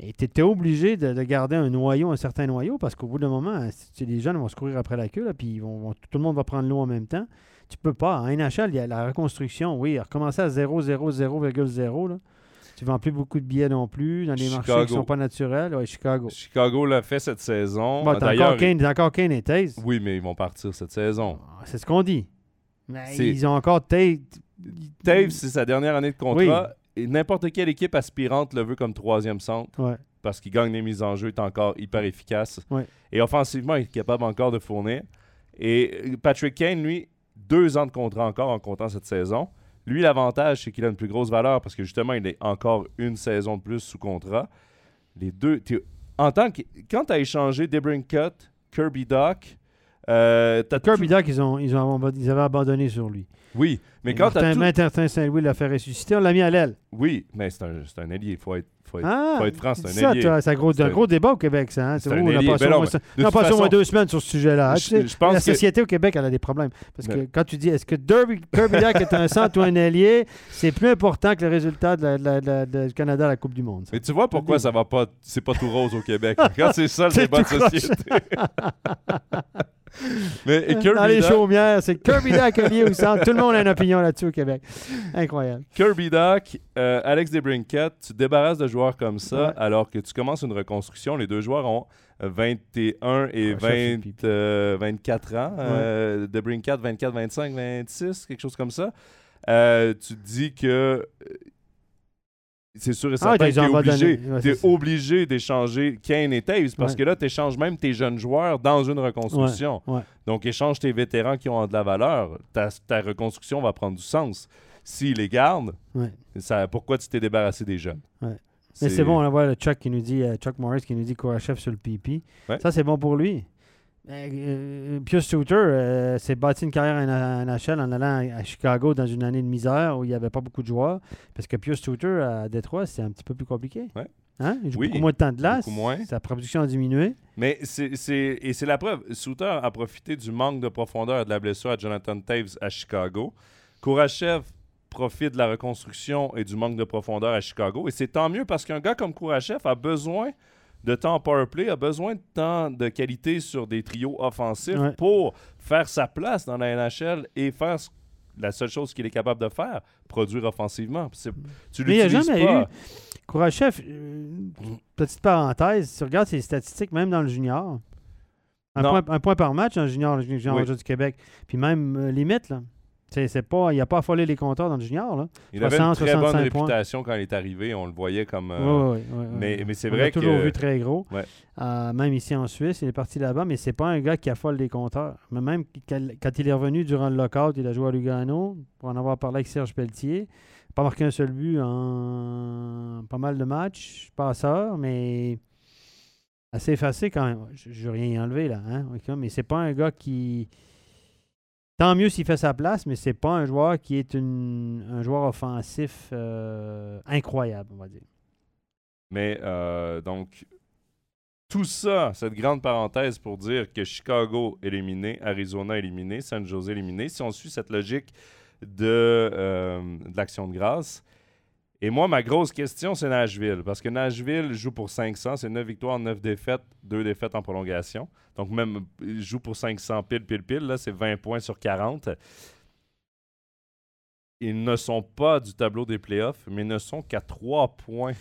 Et tu es, obligé de, de garder un noyau, un certain noyau, parce qu'au bout d'un moment, tu- les jeunes vont se courir après la queue, là, puis ils vont, tout le monde va prendre l'eau en même temps. Tu peux pas. En NHL, il y a la reconstruction, oui, recommencer à 0, 0, 0,0, là. Tu vends plus beaucoup de billets non plus dans les marchés qui Chicago. sont pas naturels. Ouais, Chicago. Chicago l'a fait cette saison. Bon, t'as encore Kane, t'as encore Kane et Taze. oui, mais ils vont partir cette saison. Ah, C'est ce qu'on dit. Mais ils ont encore Taze. Dave, c'est sa dernière année de contrat. Et n'importe quelle équipe aspirante le veut comme troisième centre Ouais. parce qu'il gagne des mises en jeu, est encore hyper efficace. Ouais. Et offensivement, il est capable encore de fournir. Et Patrick Kane, lui, deux ans de contrat encore en comptant cette saison. Lui, l'avantage, c'est qu'il a une plus grosse valeur parce que justement, il est encore une saison de plus sous contrat. Les deux. En tant que. Quand tu as échangé Debrincut, Kirby Doc, euh, t'as Kirby tout- Doc, ils, ont, ils, ont, aband- ils avaient abandonné sur lui. Oui, mais quand tu Martin, tout... Martin Saint-Louis l'a fait ressusciter, on l'a mis à l'aile. Oui, mais c'est un, c'est un allié. Il faut être, faut être, Ah, faut être franc, c'est un ça, allié. c'est un gros, un débat au Québec, ça. Hein? C'est un où on a passé Ben non, moins, mais on a passé deux semaines sur ce sujet-là. hein. Je- pense la que- société au Québec, elle a des problèmes. Parce que quand tu dis est-ce que Derby, Kirby Doc est un centre ou un allié, c'est plus important que le résultat de la- de la- de la- de- du Canada à la Coupe du Monde. ça. Mais tu vois pourquoi ça va pas, c'est pas tout rose au Québec. <laughs> Quand c'est ça le C'est débat de société. Mais et Kirby Dans les Doc- chaumières, c'est Kirby allié au centre. Tout le monde a une opinion là-dessus au Québec. Incroyable. Kirby Doc, euh, Alex Debrincat, tu débarrasses de joueurs comme ça Ouais. alors que tu commences une reconstruction. Les deux joueurs ont 21 et Ouais, ça fait 20, pipi. euh, 24 ans. Euh, Debrincat, 24, 25, 26, quelque chose comme ça. Euh, tu te dis que euh, c'est sûr et Ah, certain que t'es obligé. Ouais, t'es obligé d'échanger Kane et Taves parce Ouais. que là, tu échanges même tes jeunes joueurs dans une reconstruction. Ouais. Donc, échange tes vétérans qui ont de la valeur. Ta, ta reconstruction va prendre du sens. S'ils les gardent, ça, pourquoi tu t'es débarrassé des jeunes? Mais c'est bon, on voit le Chuck qui nous dit, euh, Chuck Morris qui nous dit Kourachev sur le. Ouais. Ça, c'est bon pour lui. Euh, euh, Pius Suter euh, s'est bâti une carrière en NHL en allant à Chicago dans une année de misère où il n'y avait pas beaucoup de joueurs. Parce que Pius Suter à Détroit, c'est un petit peu plus compliqué. Ouais. Hein? Il joue Oui, beaucoup moins de temps de glace. moins. Sa production a diminué. Mais c'est, c'est- et c'est la preuve. Souter a profité du manque de profondeur et de la blessure à Jonathan Taves à Chicago. Kourachev profite de la reconstruction et du manque de profondeur à Chicago. Et c'est tant mieux parce qu'un gars comme Kourachev a besoin de temps en powerplay, a besoin de temps de qualité sur des trios offensifs Ouais. pour faire sa place dans la NHL et faire ce- la seule chose qu'il est capable de faire, produire offensivement. C'est- tu Mais il n'y a jamais pas. eu. Kourachev, euh, petite parenthèse, si tu regardes ses statistiques, même dans le junior, un, point, un point par match le junior, le junior Oui. du Québec. Puis même euh, limite, là. C'est, pas, il n'a pas affolé les compteurs dans le junior. Là. Il avait une 60, très bonne 65 points. réputation quand il est arrivé. On le voyait comme... euh, ouais, ouais, ouais, mais- mais c'est vrai l'a toujours que- vu très gros. Ouais. Euh, même ici en Suisse, il est parti là-bas, mais c'est pas un gars qui affole les compteurs. Mais même quand il est revenu durant le lockout, il a joué à Lugano, pour en avoir parlé avec Serge Pelletier. Pas marqué un seul but en pas mal de matchs, passeur, mais assez effacé quand même. Je veux rien y enlever là, hein? ok, Mais c'est pas un gars qui. Tant mieux s'il fait sa place, mais c'est pas un joueur qui est un joueur offensif euh, incroyable, on va dire. Mais euh, donc, tout ça, cette grande parenthèse pour dire que Chicago éliminé, Arizona éliminé, San Jose éliminé, si on suit cette logique de, euh, de l'action de grâce. Et moi, ma grosse question, c'est Nashville. Parce que Nashville joue pour 500, c'est 9 victoires, 9 défaites, 2 défaites en prolongation. Donc, même, il joue pour 500 pile, pile, pile. Là, c'est 20 points sur 40. Ils ne sont pas du tableau des playoffs, mais ne sont qu'à 3 points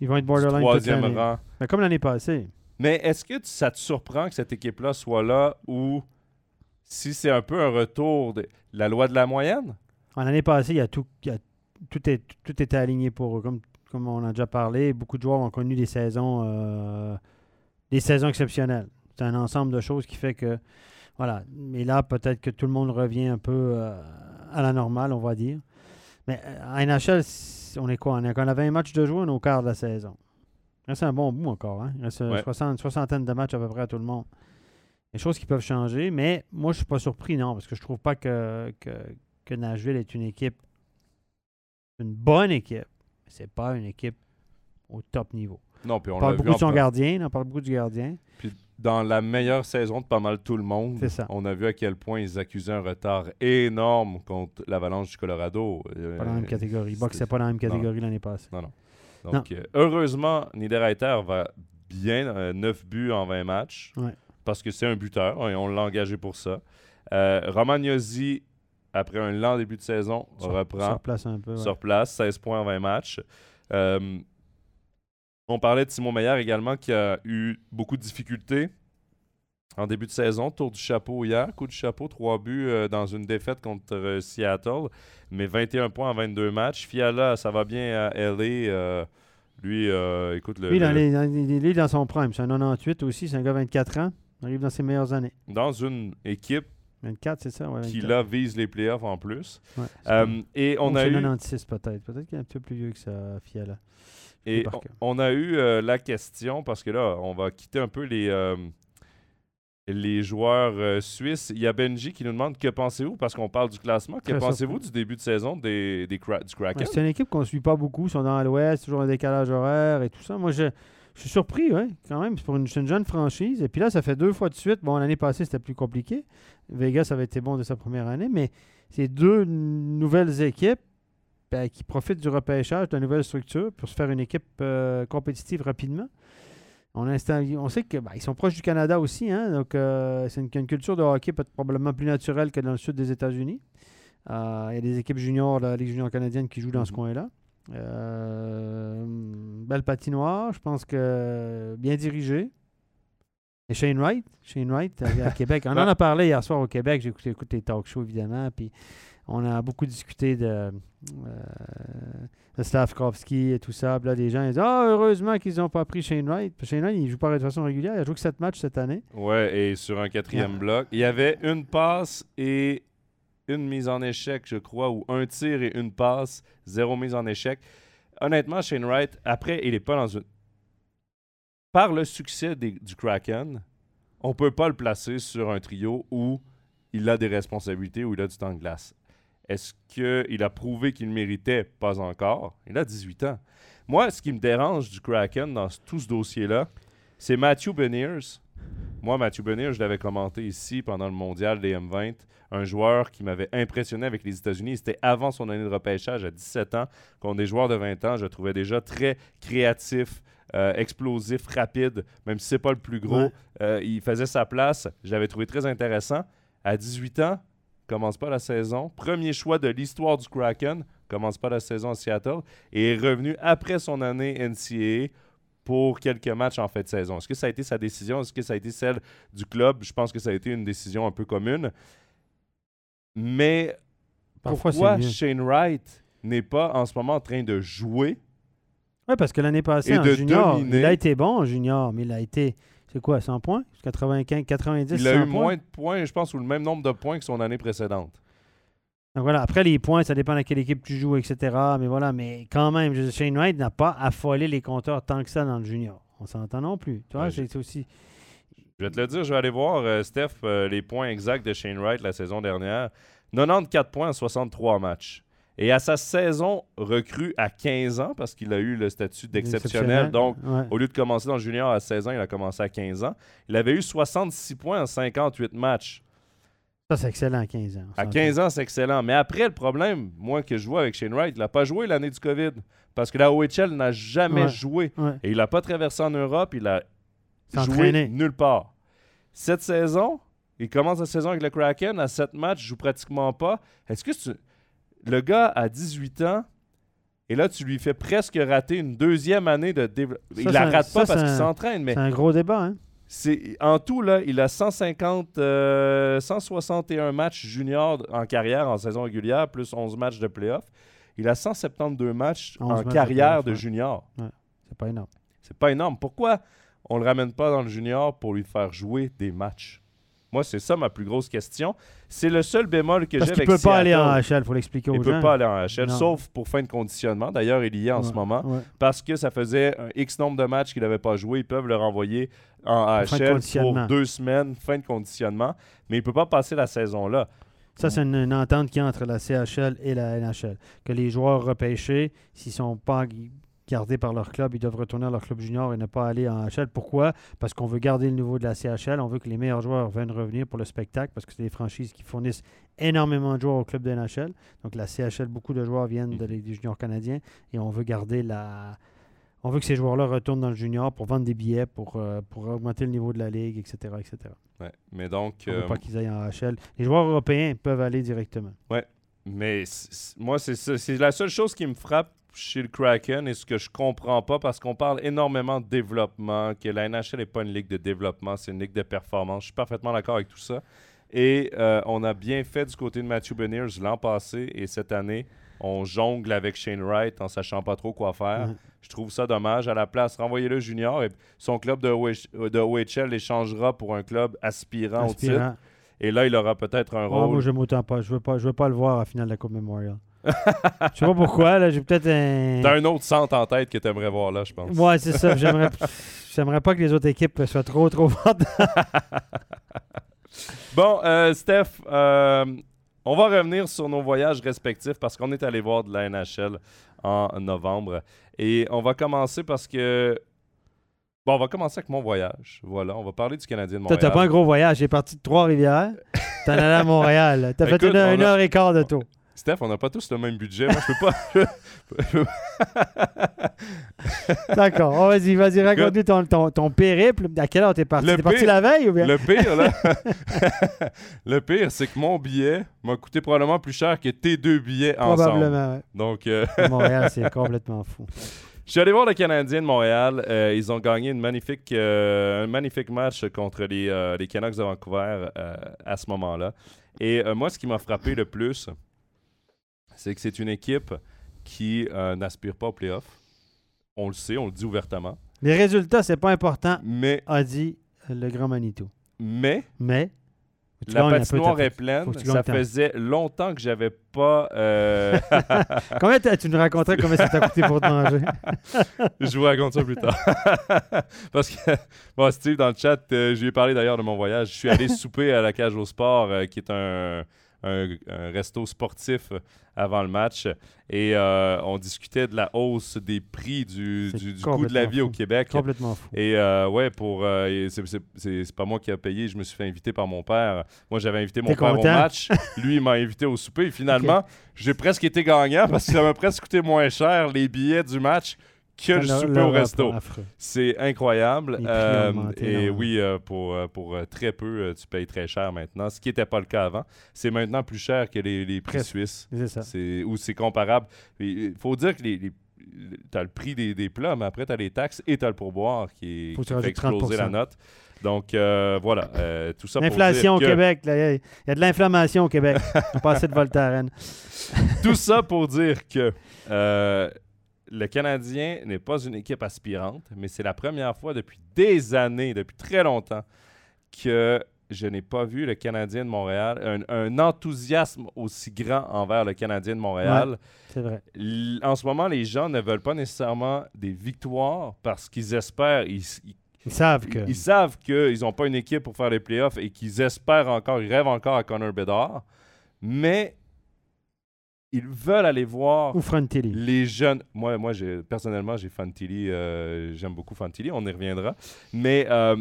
Ils vont être borderline troisième rang. Mais comme l'année passée. Mais est-ce que ça te surprend que cette équipe-là soit là ou si c'est un peu un retour de la loi de la moyenne? En l'année passée, il y a tout, il y a- tout, est, tout était aligné pour eux. Comme, comme on a déjà parlé, beaucoup de joueurs ont connu des saisons, euh, des saisons exceptionnelles. C'est un ensemble de choses qui fait que. Voilà. Mais là, peut-être que tout le monde revient un peu euh, à la normale, on va dire. Mais euh, en NHL, on est quoi? On est on a 20 matchs de jouer, on est au quart de la saison. Reste un bon bout encore. Hein? Il reste Ouais. 60, soixantaine de matchs à peu près à tout le monde. Des choses qui peuvent changer, mais moi, je suis pas surpris, non, parce que je trouve pas que, que, que Nashville est une équipe, une bonne équipe. mais C'est pas une équipe au top niveau. Non, puis on parle vu beaucoup de son en- gardien, on parle beaucoup du gardien. Puis dans la meilleure saison de pas mal tout le monde, on a vu à quel point ils accusaient un retard énorme contre l'Avalanche du Colorado. Euh, Pas dans la même catégorie. Box, c'était- c'est pas dans la même catégorie l'année passée. Donc, euh, heureusement, Niederreiter va bien, 9 buts en 20 matchs, Ouais. parce que c'est un buteur et on l'a engagé pour ça. Euh, Romagnosi, après un lent début de saison, Sur- reprend. Sur place un peu. ouais. sur place, 16 points en 20 matchs. Euh, on parlait de Simon Meyer également qui a eu beaucoup de difficultés en début de saison. Tour du chapeau hier, coup de chapeau, 3 buts euh, dans une défaite contre euh, Seattle, mais 21 points en 22 matchs. Fiala, ça va bien à LA. lui, écoute, le, Lui, dans le- les- dans- il est dans son prime. C'est un 98 aussi, c'est un gars de 24 ans. Il arrive dans ses meilleures années. dans une équipe 24, c'est ça? Ouais, qui 24. là vise les playoffs en plus. Ouais, c'est Euh, et on Ou a c'est eu 96 peut-être. Peut-être qu'il est un peu plus vieux que ça, Fiala. Et on, a eu euh, la question, parce que là, on va quitter un peu les, euh, les joueurs suisses. Il y a Benji qui nous demande que pensez-vous, parce qu'on parle du classement, que pensez-vous du début de saison des, des du Kraken? Ouais, c'est une équipe qu'on ne suit pas beaucoup. Ils sont dans l'Ouest, toujours un décalage horaire et tout ça. Moi, je, je suis surpris, quand même. C'est pour une, jeune franchise. Et puis là, ça fait deux fois de suite. Bon, l'année passée, c'était plus compliqué. Vegas avait été bon de sa première année, mais c'est deux nouvelles équipes ben, qui profitent du repêchage de nouvelles structures pour se faire une équipe euh, compétitive rapidement. On, sait qu'ils sont proches du Canada aussi, hein, donc euh, c'est une, une culture de hockey peut-être probablement plus naturelle que dans le sud des États-Unis. Euh, Il y a des équipes juniors, la Ligue junior canadienne, qui jouent dans ce Mhm. coin-là. Euh, belle patinoire, je pense que bien dirigée. Et Shane Wright, Shane Wright à, à Québec. On <laughs> en a parlé hier soir au Québec. J'ai écouté, écouté les talk shows, évidemment. Puis on a beaucoup discuté de, euh, de Slavkovski et tout ça. Puis là, les gens ils disent Ah, heureusement qu'ils n'ont pas pris Shane Wright. Puis Shane Wright, il joue pas de façon régulière. Il a joué que 7 matchs cette année. Ouais, et sur un quatrième Yeah. bloc, il y avait une passe et une mise en échec, je crois, ou un tir et une passe, zéro mise en échec. Honnêtement, Shane Wright, après, il n'est pas dans une. Par le succès du Kraken, on peut pas le placer sur un trio où il a des responsabilités, où il a du temps de glace. Est-ce qu'il a prouvé qu'il méritait? Pas encore. Il a 18 ans. Moi, ce qui me dérange du Kraken dans tout ce dossier-là, c'est Matthew Beniers. Moi, Matthew Beniers, je l'avais commenté ici pendant le mondial des M20. Un joueur qui m'avait impressionné avec les États-Unis. C'était avant son année de repêchage à 17 ans. Contre des joueurs de 20 ans, je le trouvais déjà très créatif, euh, explosif, rapide, même si c'est pas le plus gros. Ouais. Euh, il faisait sa place. Je l'avais trouvé très intéressant. À 18 ans, commence pas la saison. Premier choix de l'histoire du Kraken, commence pas la saison à Seattle et est revenu après son année NCAA pour quelques matchs en fin de saison. Est-ce que ça a été sa décision? Est-ce que ça a été celle du club? Je pense que ça a été une décision un peu commune. Mais Parfois, pourquoi. Shane Wright n'est pas en ce moment en train de jouer? Oui, parce que l'année passée, en junior, dominer. il a été bon en junior, mais il a été, c'est quoi, 100 points? 95, 90, Il a 100 eu points? moins de points, je pense, ou le même nombre de points que son année précédente. Donc voilà, après les points, ça dépend à quelle équipe tu joues, etc. Mais voilà, mais quand même, Shane Wright n'a pas affolé les compteurs tant que ça dans le junior. On s'entend non plus. Tu vois, Ouais, c'est c'est aussi. Je vais te le dire, je vais aller voir, euh, Steph, euh, les points exacts de Shane Wright la saison dernière. 94 points en 63 matchs. Et à sa saison recrue à 15 ans, parce qu'il a eu le statut d'exceptionnel, donc Ouais. au lieu de commencer dans le junior à 16 ans, il a commencé à 15 ans. Il avait eu 66 points en 58 matchs. Ça, c'est excellent à 15 ans. À s'entend. 15 ans, c'est excellent. Mais après, le problème, moi, que je vois avec Shane Wright, il n'a pas joué l'année du COVID. Parce que la OHL n'a jamais Ouais. joué. Ouais. Et il n'a pas traversé en Europe. Il a joué nulle part. Cette saison, il commence la saison avec le Kraken. À 7 matchs, il joue pratiquement pas. Est-ce que tu- le gars a 18 ans et là, tu lui fais presque rater une deuxième année de développement. Il la un- rate ça, pas parce qu'il s'entraîne, mais C'est un gros débat, hein? C'est en tout là, il a 150 euh, 161 matchs juniors en carrière en saison régulière plus 11 matchs de playoff. Il a 172 matchs 11 en matchs carrière de ouais. junior. C'est pas énorme. C'est pas énorme. Pourquoi on le ramène pas dans le junior pour lui faire jouer des matchs? Moi, c'est ça ma plus grosse question. C'est le seul bémol que j'ai avec peut pas aller en. HL, il faut l'expliquer Il aux peut gens. pas aller en HL, Non. sauf pour fin de conditionnement. D'ailleurs, il y est en ce moment ouais. parce que ça faisait un X nombre de matchs qu'il n'avait pas joué. Ils peuvent le renvoyer en Pour AHL pour deux semaines, fin de conditionnement. Mais il ne peut pas passer la saison là. Ça, c'est une, une entente qui est entre la CHL et la NHL. Que les joueurs repêchés, s'ils ne sont pas gardés par leur club, ils doivent retourner à leur club junior et ne pas aller en HL. Pourquoi? Parce qu'on veut garder le niveau de la CHL. On veut que les meilleurs joueurs viennent revenir pour le spectacle parce que c'est des franchises qui fournissent énormément de joueurs au club de NHL. Donc la CHL, beaucoup de joueurs viennent de Ligue des juniors canadiens et on veut garder la... On veut que ces joueurs-là retournent dans le junior pour vendre des billets, pour, euh, pour augmenter le niveau de la ligue, etc. etc. Ouais. Mais donc, On ne euh, veut pas qu'ils aillent en HL. Les joueurs européens peuvent aller directement. mais c- c- moi, c'est ça. C'est la seule chose qui me frappe chez le Kraken et ce que je comprends pas parce qu'on parle énormément de développement, que la NHL n'est pas une ligue de développement, c'est une ligue de performance. Je suis parfaitement d'accord avec tout ça. Et euh, on a bien fait du côté de Matthew Beniers l'an passé et cette année, on jongle avec Shane Wright en sachant pas trop quoi faire. Je trouve ça dommage. À la place, renvoyez-le junior et son club de, OH de OHL l'échangera pour un club aspirant, au titre. Et là, il aura peut-être un Ah, moi, rôle. je m'autant pas. Je veux pas, je veux pas le voir à la finale de la Coupe Memorial. <laughs> je sais pas pourquoi, là. J'ai peut-être un. T'as un autre centre en tête que t'aimerais voir là, je pense. Ouais, c'est ça. J'aimerais, j'aimerais pas que les autres équipes soient trop, trop fortes. <laughs> Bon, euh, Steph, euh, on va revenir sur nos voyages respectifs parce qu'on est allé voir de la NHL en novembre. Et on va commencer parce que. Bon, on va commencer avec mon voyage. Voilà, on va parler du Canadien de Montréal. t'as pas un gros voyage. J'ai parti de Trois-Rivières. T'en allais à Montréal. T'as <laughs> fait Écoute, une, on une a- heure et quart de tour. Steph, on n'a pas tous le même budget. Moi, je peux pas. <laughs> <laughs> D'accord. Oh, vas-y, vas-y, raconte-nous ton, ton, ton, périple. À quelle heure t'es parti? T'es parti la veille ou bien? Le pire, là. <laughs> le pire, c'est que mon billet m'a coûté probablement plus cher que tes deux billets ensemble. Probablement, oui. Donc. Euh, Montréal, c'est complètement fou. Je suis allé voir le Canadien de Montréal. Euh, ils ont gagné une magnifique, euh, un magnifique match contre les, les Canucks de Vancouver à ce moment-là. Et moi, ce qui m'a frappé le plus, c'est que c'est une équipe qui n'aspire pas aux playoffs. On le sait, on le dit ouvertement. Les résultats, c'est pas important, mais, a dit le grand Manitou. Mais, mais la patinoire est pleine. Ça faisait longtemps que j'avais pas. Euh... <laughs> Comment tu nous raconterais comment ça t'a coûté pour te manger? <laughs> Je vous raconte ça plus tard. <laughs> Parce que, bon, Steve, dans le chat, euh, je lui ai parlé d'ailleurs de mon voyage. Je suis allé souper à la Cage au Sport, euh, qui est un, un, resto sportif avant le match et euh, on discutait de la hausse des prix du, du, coût de la vie au Québec. Complètement fou. Et euh, ouais, pour euh, c'est pas moi qui ai payé, je me suis fait inviter par mon père. Moi, j'avais invité mon père au match. Lui, il m'a invité au souper. Et <laughs> finalement, j'ai presque été gagnant parce que ça m'a presque coûté moins cher les billets du match que le souper au resto. C'est incroyable. Euh, et oui, euh, pour, euh, pour très peu, tu payes très cher maintenant, ce qui n'était pas le cas avant. C'est maintenant plus cher que les, les prix suisses. C'est ça. Ou c'est comparable. Il faut dire que les, tu as le prix des, des, plats, mais après, tu as les taxes et tu as le pourboire qui, qui fait exploser la note. Donc, voilà, tout ça L'inflation au Québec, il y a de l'inflammation au Québec. <laughs> On passait de Voltaren. tout ça pour dire que le Canadien n'est pas une équipe aspirante, mais c'est la première fois depuis des années, depuis très longtemps, que je n'ai pas vu le Canadien de Montréal, un, enthousiasme aussi grand envers le Canadien de Montréal. c'est vrai. En ce moment, les gens ne veulent pas nécessairement des victoires parce qu'ils espèrent, ils, savent que. Ils, savent qu'ils n'ont pas une équipe pour faire les playoffs et qu'ils espèrent encore, ils rêvent encore à Connor Bedard. Mais ils veulent aller voir Ou Frontilli. les jeunes. Moi, moi personnellement, j'ai Fantilli. Euh, j'aime beaucoup Fantilli. On y reviendra. Mais euh,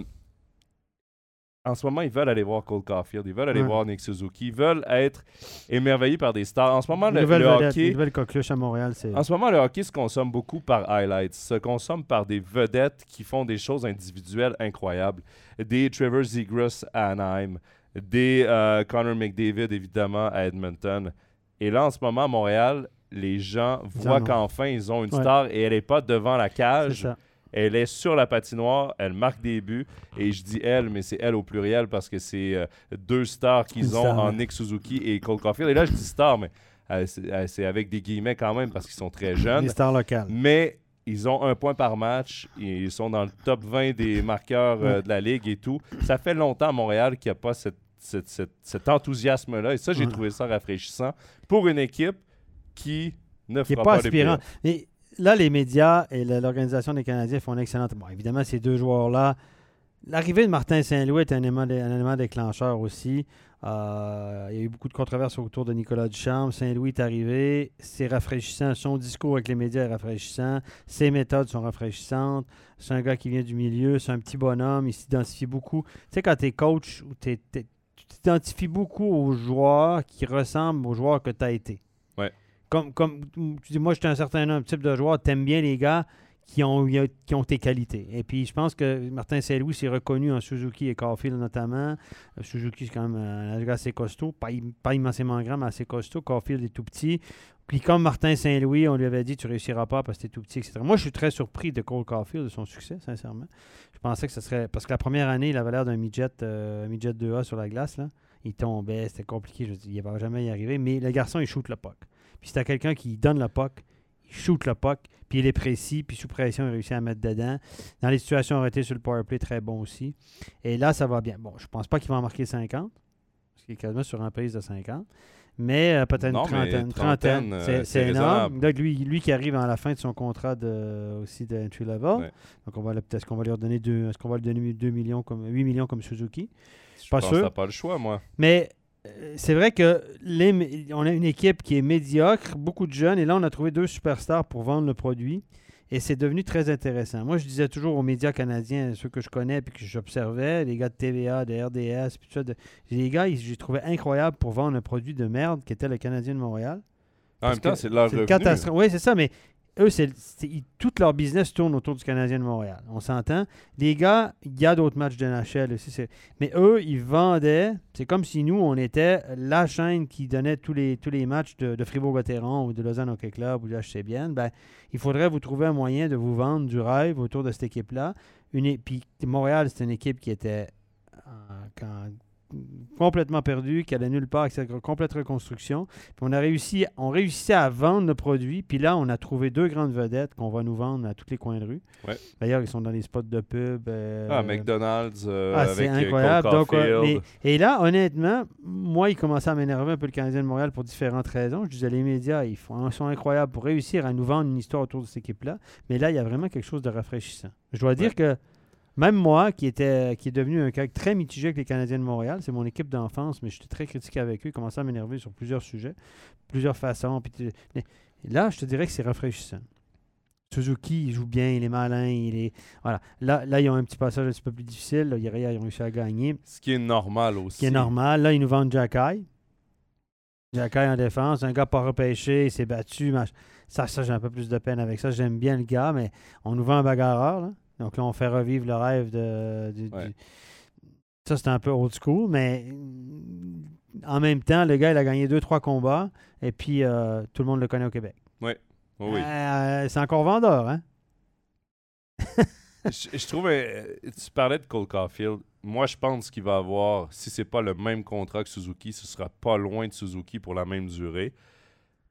en ce moment, ils veulent aller voir Cole Caulfield. Ils veulent aller voir Nick Suzuki. Ils veulent être émerveillés par des stars. En ce moment, le, hockey. Nouvelle coqueluche à Montréal. En ce moment, le hockey se consomme beaucoup par highlights. Se consomme par des vedettes qui font des choses individuelles incroyables. Des Trevor Zegras à Anaheim. Des euh, Connor McDavid, évidemment, à Edmonton. Et là, en ce moment, à Montréal, les gens voient qu'enfin, ils ont une star et elle n'est pas devant la cage. Elle est sur la patinoire, elle marque des buts. Et je dis elle, mais c'est elle au pluriel parce que c'est euh, deux stars qu'ils ont en Nick Suzuki et Cole Caulfield. Et là, je dis star, mais euh, euh, c'est avec des guillemets quand même parce qu'ils sont très jeunes. Des stars locales. Mais ils ont un point par match. Ils sont dans le top 20 des marqueurs de la ligue et tout. Ça fait longtemps à Montréal qu'il n'y a pas cette cet enthousiasme-là. Et ça, j'ai trouvé ça rafraîchissant pour une équipe qui ne fera pas, aspirant. Mais là, les médias et l'Organisation des Canadiens font un excellent... Bon, évidemment, ces deux joueurs-là... L'arrivée de Martin Saint-Louis est un élément, déclencheur aussi. Euh, il y a eu beaucoup de controverses autour de Nicolas Duchamp. Saint-Louis est arrivé. C'est rafraîchissant. Son discours avec les médias est rafraîchissant. Ses méthodes sont rafraîchissantes. C'est un gars qui vient du milieu. C'est un petit bonhomme. Il s'identifie beaucoup. Tu sais, quand tu es coach ou tu es, tu t'identifies beaucoup aux joueurs qui ressemblent aux joueurs que tu as été. Ouais. Comme, comme tu dis, moi, j'étais un certain type de joueur, t'aimes bien les gars qui ont, qui ont tes qualités. Et puis, je pense que Martin Saint-Louis s'est reconnu en Suzuki et Caulfield notamment. Euh, Suzuki, c'est quand même un gars assez costaud, pas, pas immensément grand, mais assez costaud. Caulfield est tout petit. Puis comme Martin Saint-Louis, on lui avait dit tu réussiras pas parce que tu es tout petit, etc. Moi, je suis très surpris de Cole Caulfield, de son succès, sincèrement. Je pensais que ce serait. Parce que la première année, il avait l'air d'un midget, euh, midget 2A sur la glace. Là. Il tombait, c'était compliqué. Je dis, il va jamais y arriver. Mais le garçon, il shoot le puck. Puis c'est à quelqu'un qui donne le puck, il shoot le puck, puis il est précis, puis sous pression, il réussit à mettre dedans. Dans les situations arrêtées sur le powerplay, très bon aussi. Et là, ça va bien. Bon, je pense pas qu'il va en marquer 50, parce qu'il est quasiment sur un prise de 50 mais euh, peut-être une trentaine. Euh, c'est énorme. lui, lui qui arrive à la fin de son contrat de, aussi d'entry level. Donc, on va est-ce qu'on va lui redonner deux, est-ce qu'on va lui donner 2 millions comme 8 millions comme Suzuki? Je pas pense sûr. pas le choix, moi. Mais euh, c'est vrai que les, on a une équipe qui est médiocre, beaucoup de jeunes, et là, on a trouvé deux superstars pour vendre le produit. Et c'est devenu très intéressant. Moi, je disais toujours aux médias canadiens, ceux que je connais puis que j'observais, les gars de TVA, de RDS, puis tout ça, de- les gars, ils- je les trouvais incroyables pour vendre un produit de merde qui était le Canadien de Montréal. En même temps, c'est leur C'est une revenu. catastrophe. Oui, c'est ça, mais eux, c'est, tout leur business tourne autour du Canadien de Montréal. On s'entend? Les gars, il y a d'autres matchs de NHL aussi. Mais eux, ils vendaient. C'est comme si nous, on était la chaîne qui donnait tous les, tous les matchs de, de Fribourg-Gotteron ou de Lausanne Hockey Club ou de HCBN. Ben, il faudrait vous trouver un moyen de vous vendre du rêve autour de cette équipe-là. Puis Montréal, c'est une équipe qui était quand- complètement perdue, qui allait nulle part avec sa complète reconstruction. Puis on a réussi, on réussissait à vendre le produit. Puis là, on a trouvé deux grandes vedettes qu'on va nous vendre à tous les coins de rue. Ouais. D'ailleurs, ils sont dans les spots de pub. euh, Ah, McDonald's euh, ah, avec euh, incroyable. Cole Donc, Caulfield. mais- et là, honnêtement, moi, il commençait à m'énerver un peu le Canadien de Montréal pour différentes raisons. Je disais, les médias, ils, font, ils sont incroyables pour réussir à nous vendre une histoire autour de cette équipe-là. Mais là, il y a vraiment quelque chose de rafraîchissant. Je dois dire que même moi, qui, était, qui est devenu un cas très mitigé avec les Canadiens de Montréal, c'est mon équipe d'enfance, mais j'étais très critique avec eux, ils commençaient à m'énerver sur plusieurs sujets, plusieurs façons. puis là, je te dirais que c'est rafraîchissant. Suzuki, il joue bien, il est malin, il est. Voilà. Là, là, ils ont un petit passage un petit peu plus difficile. Là, ils ont réussi à gagner. Ce qui est normal aussi. Ce qui est normal. Là, ils nous vendent Jacky. Jacky en défense, un gars pas repêché, il s'est battu. mach- Ça, ça j'ai un peu plus de peine avec ça. J'aime bien le gars, mais on nous vend un bagarreur. Là. Donc là, on fait revivre le rêve de. du- Ouais. du- Ça, c'est un peu old school, mais mm, en même temps, le gars, il a gagné deux, trois combats, et puis euh, tout le monde le connaît au Québec. Oh oui. Euh, c'est encore vendeur, hein? <laughs> je, je trouve, euh, tu parlais de Cole Caulfield. Moi, je pense qu'il va avoir, si c'est pas le même contrat que Suzuki, ce sera pas loin de Suzuki pour la même durée.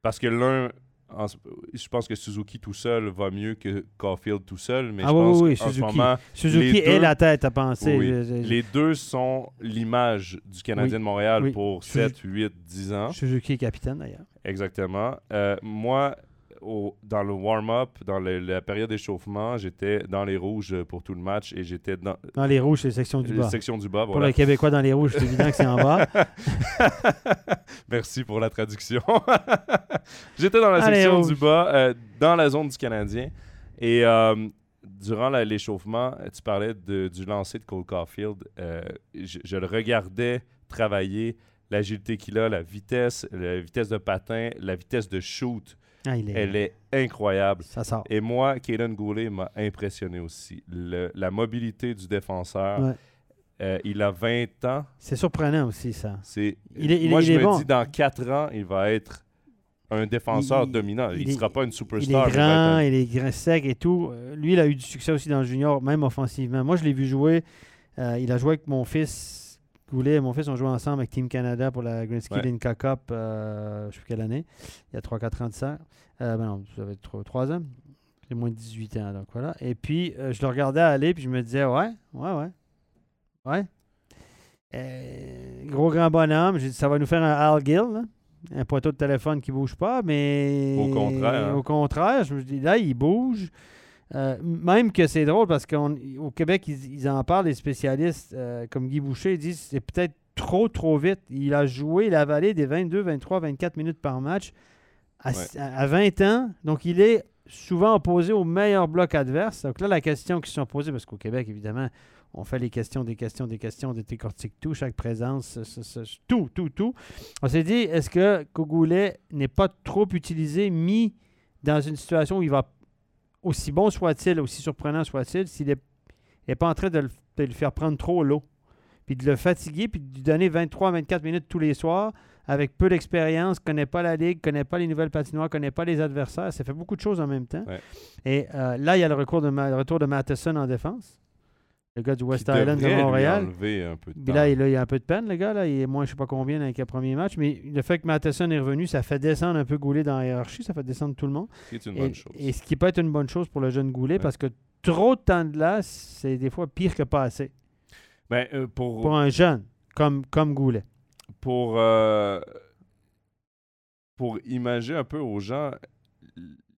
Parce que l'un, en ce- je pense que Suzuki tout seul va mieux que Caulfield tout seul, mais Ah je oui, pense oui, oui, qu'en ce Suzuki. moment, Suzuki est deux- la tête à penser. Oui. Je- je- les deux sont l'image du Canadien de Montréal pour Suzu- 7, 8, 10 ans. Suzuki est capitaine, d'ailleurs. Exactement. Euh, moi, au- dans le warm-up, dans le- la période d'échauffement, j'étais dans les rouges pour tout le match et j'étais dans Dans les rouges, c'est section du bas. section du bas. Pour Voilà. le Québécois, dans les rouges, c'est évident que c'est en bas. <laughs> Merci pour la traduction. <laughs> J'étais dans la section du bas, euh, dans la zone du Canadien. Et euh, durant l'échauffement, euh, tu parlais de- du lancer de Cole Caulfield. Euh, je, je le regardais travailler, l'agilité qu'il a, la vitesse, la vitesse de patin, la vitesse de shoot. Ah, est... Elle est incroyable. Ça sort. Et moi, Kaden Goulet m'a impressionné aussi. Le- la mobilité du défenseur. Ouais. Euh, il a 20 ans. C'est surprenant aussi, ça. C'est, Il est- il moi, est- je est me bon. dis, dans 4 ans, il va être un défenseur dominant. Il ne est- sera pas une Il superstar. est il être grand, un- il est grand, sec et tout. Euh, Lui, il a eu du succès aussi dans le junior, même offensivement. Moi, je l'ai vu jouer. Euh, il a joué avec mon fils Goulet et mon fils ont joué ensemble avec Team Canada pour la Gretzky Ouais. Linka Cup, euh, je ne sais plus quelle année, il y a 3-4 ans de ça. Euh, ben non, vous avez 3, ans. J'ai moins de 18 ans, donc voilà. Et puis, euh, je le regardais aller, puis je me disais, ouais, ouais, ouais. Ouais. Euh, gros grand bonhomme, j'ai dit, ça va nous faire un Al Gill, là. un poteau de téléphone qui bouge pas, mais Au contraire, hein. au contraire, je me dis là, il bouge. Euh, même que c'est drôle parce qu'au Québec, ils, ils en parlent, les spécialistes euh, comme Guy Boucher, ils disent c'est peut-être trop, trop vite. Il a joué, il a avalé des 22, 23, 24 minutes par match à, Ouais. à- à 20 ans. Donc, il est souvent opposé au meilleur bloc adverse. Donc là, la question qui se sont posées, parce qu'au Québec, évidemment, on fait les questions, des questions, des questions, on décortique tout, chaque présence, ce- ce- ce- tout, tout, tout. On s'est dit, est-ce que Kogoulet n'est pas trop utilisé, mis dans une situation où il va, aussi bon soit-il, aussi surprenant soit-il, s'il n'est pas en train de le, de le faire prendre trop l'eau, puis de le fatiguer, puis de lui donner 23-24 minutes tous les soirs, avec peu d'expérience, connaît pas la ligue, connaît pas les nouvelles patinoires, connaît pas les adversaires, ça fait beaucoup de choses en même temps. Ouais. Et euh, là, il y a le, recours de le retour de Matheson en défense, le gars du West qui Island de Montréal. enlever un peu de Puis temps. là, il, là, il a un peu de peine, le gars. Là. Il est moins, je sais pas combien, avec le premier match. Mais le fait que Matheson est revenu, ça fait descendre un peu Goulet dans la hiérarchie. Ça fait descendre tout le monde. C'est une Et, bonne chose. et ce qui peut être une bonne chose pour le jeune Goulet, Ouais. parce que trop de temps de là, c'est des fois pire que pas assez. Ben, euh, pour, Pour un jeune, comme, comme Goulet. pour, euh, pour imaginer un peu aux gens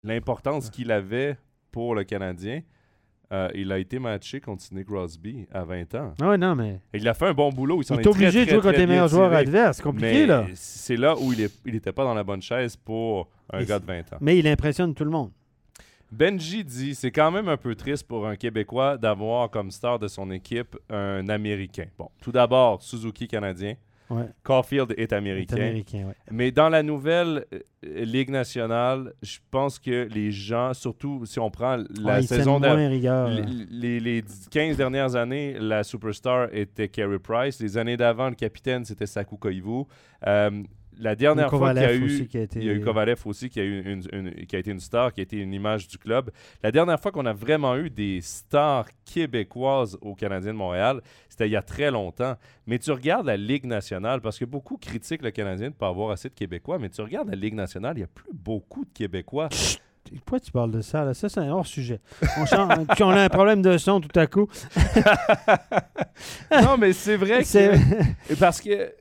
l'importance qu'il avait pour le Canadien, euh, il a été matché contre Sidney Crosby à 20 ans. Ah ouais, non, mais. Et il a fait un bon boulot. Il Il est, obligé de jouer contre les meilleurs joueurs adverses. C'est compliqué, Mais là. c'est là où il n'était pas dans la bonne chaise pour un gars de 20 ans. Mais il impressionne tout le monde. Benji dit c'est quand même un peu triste pour un Québécois d'avoir comme star de son équipe un Américain. Bon, tout d'abord, Suzuki canadien. Ouais. Caulfield est américain. ouais. Mais dans la nouvelle euh, Ligue nationale, je pense que les gens, surtout si on prend la Ouais, saison dernière. les- les 15 dernières années, la superstar était Carey Price. Les années d'avant, le capitaine, c'était Saku Koivu. Euh, la dernière fois qu'il y a eu... aussi qui a été. Il y a eu Kovalev aussi qui a, eu une, une- qui a été une star, qui a été une image du club. La dernière fois qu'on a vraiment eu des stars québécoises au Canadien de Montréal, c'était il y a très longtemps. Mais tu regardes la Ligue nationale, parce que beaucoup critiquent le Canadien de ne pas avoir assez de Québécois, mais tu regardes la Ligue nationale, il n'y a plus beaucoup de Québécois. Pourquoi tu parles de ça? Là? Ça, c'est un hors-sujet. On, <laughs> puis on a un problème de son tout à coup. <laughs> non, mais c'est vrai que... Parce que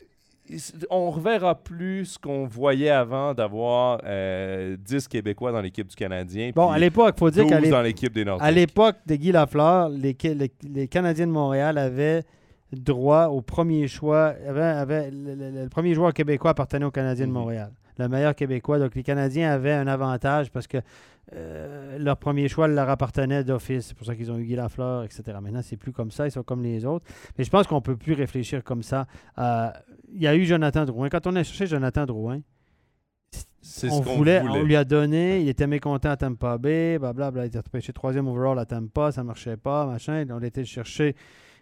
on reverra plus ce qu'on voyait avant d'avoir euh, 10 Québécois dans l'équipe du Canadien. Bon, à l'époque, il faut dire 12 qu'à l'é- dans l'équipe des Nordiques. à l'époque de Guy Lafleur, les, Ca- les- les Canadiens de Montréal avaient droit au premier choix. avaient- avaient- le, le- le premier joueur québécois appartenait aux Canadiens Mhm. de Montréal. Le meilleur québécois. Donc, les Canadiens avaient un avantage parce que euh, leur premier choix leur appartenait d'office. C'est pour ça qu'ils ont eu Guy Lafleur, etc. Maintenant, c'est plus comme ça. Ils sont comme les autres. Mais je pense qu'on peut plus réfléchir comme ça. Euh, Il y a eu Jonathan Drouin. Quand on a cherché Jonathan Drouin, on ce voulait, voulait. on lui a donné, il était mécontent à Tampa Bay, blablabla, il était repêché troisième overall à Tampa, ça marchait pas, machin. On le chercher.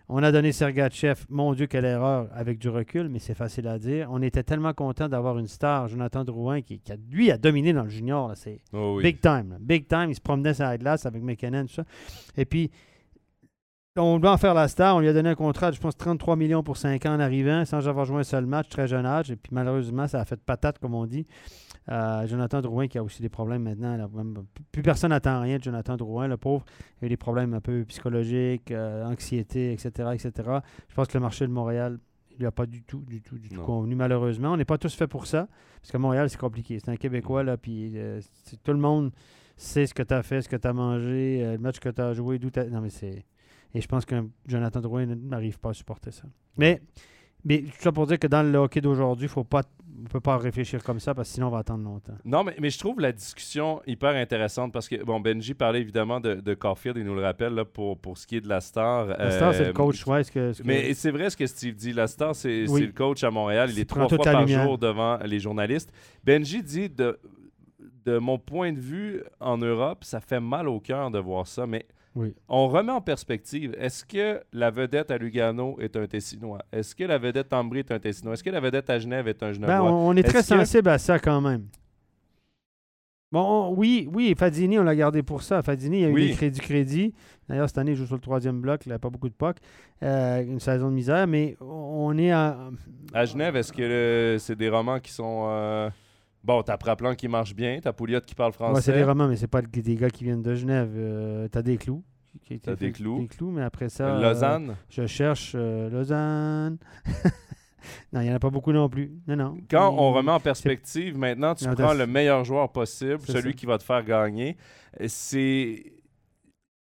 On a donné Sergachev, mon Dieu, quelle erreur, avec du recul, mais c'est facile à dire. On était tellement content d'avoir une star, Jonathan Drouin, qui, qui a, lui a dominé dans le junior. C'est Oh oui. big time. là. Big time. Il se promenait sur la glace avec McKinnon, tout ça. Et puis, on doit en faire la star. On lui a donné un contrat de, je pense, 33 millions pour 5 ans en arrivant, sans avoir joué un seul match, très jeune âge. Et puis, malheureusement, ça a fait patate, comme on dit. Euh, Jonathan Drouin qui a aussi des problèmes maintenant. là. Plus personne n'attend rien de Jonathan Drouin, le pauvre. Il a eu des problèmes un peu psychologiques, euh, anxiété, etc., etc. Je pense que le marché de Montréal, il lui a pas du tout, du tout, du tout Non. convenu, malheureusement. On n'est pas tous faits pour ça. Parce que Montréal, c'est compliqué. C'est un Québécois, là, puis euh, tout le monde sait ce que tu as fait, ce que tu as mangé, le match que tu as joué, d'où Non, mais c'est. Et je pense que Jonathan Drouin n'arrive pas à supporter ça. Mais, mais tout ça pour dire que dans le hockey d'aujourd'hui, faut pas, on ne peut pas réfléchir comme ça parce que sinon on va attendre longtemps. Non, mais, mais je trouve la discussion hyper intéressante parce que, bon, Benji parlait évidemment de, de Caulfield, il nous le rappelle là, pour, pour ce qui est de la star. La star, c'est euh, le coach, ouais, ce que, ce que- Mais c'est vrai ce que Steve dit. La star, c'est Oui. le coach à Montréal. Il est trois fois par lumière. jour devant les journalistes. Benji dit de, de mon point de vue en Europe, ça fait mal au cœur de voir ça. Mais Oui. on remet en perspective. Est-ce que la vedette à Lugano est un Tessinois? Est-ce que la vedette à Ambry est un Tessinois? Est-ce que la vedette à Genève est un Ben, Genevois? on, on est très que- sensible à ça quand même. Bon, on- oui, oui, Fadini, on l'a gardé pour ça. Fadini, il y a eu Oui. des crédits crédits. D'ailleurs, cette année, il joue sur le troisième bloc. Il n'a pas beaucoup de puck. Euh, une saison de misère, mais on est à. À Genève, est-ce que c'est des romans qui sont. euh, Bon, t'as Praplan qui marche bien, t'as Pouliot qui parle Ouais, français. c'est des romans, mais c'est pas des gars qui viennent de Genève. Euh, T'as des clous. T'as des clous. Des clous, mais après ça. euh, Lausanne. je cherche euh, Lausanne. <laughs> non, il n'y en a pas beaucoup non plus. Non, non. Quand on remet en perspective, maintenant, tu Non, prends le meilleur joueur possible, celui ça. qui va te faire gagner. Euh, C'est.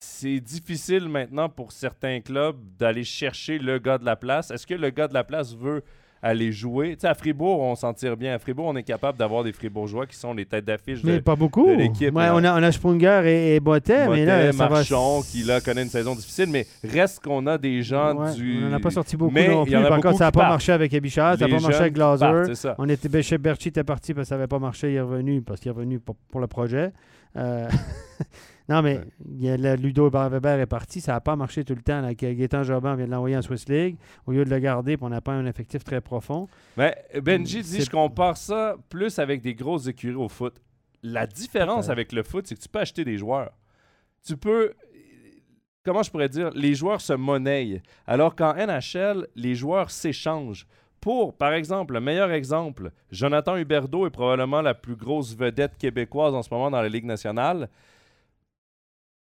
C'est difficile maintenant pour certains clubs d'aller chercher le gars de la place. Est-ce que le gars de la place veut aller jouer? Tu sais, à Fribourg, on s'en tire bien. À Fribourg, on est capable d'avoir des Fribourgeois qui sont les têtes d'affiche de Mais pas beaucoup. l'équipe, Ouais, on, a, on a Sprunger et, et Bottet, mais là, ça va- qui là connaît une saison difficile, mais reste qu'on a des gens Ouais, du. On n'en a pas sorti beaucoup Mais non il y plus. en a Par beaucoup contre, ça n'a pas partent. marché avec Ebichard, ça n'a pas marché avec partent, ça. On était, chez Berchi était parti parce que ça n'avait pas marché, il est revenu parce qu'il est revenu pour, pour le projet. Euh, <laughs> non, mais Ouais. il y a le Ludo Weber est parti, ça n'a pas marché tout le temps. Là, Gaétan Jobin vient de l'envoyer en Swiss League au lieu de le garder, puis on n'a pas un effectif très profond. Mais Benji dit je compare ça plus avec des grosses écuries au foot. La différence avec le foot, c'est que tu peux acheter des joueurs. Tu peux. Comment je pourrais dire Les joueurs se monnaient. Alors qu'en NHL, les joueurs s'échangent. Pour, par exemple, le meilleur exemple, Jonathan Huberdeau est probablement la plus grosse vedette québécoise en ce moment dans la Ligue nationale.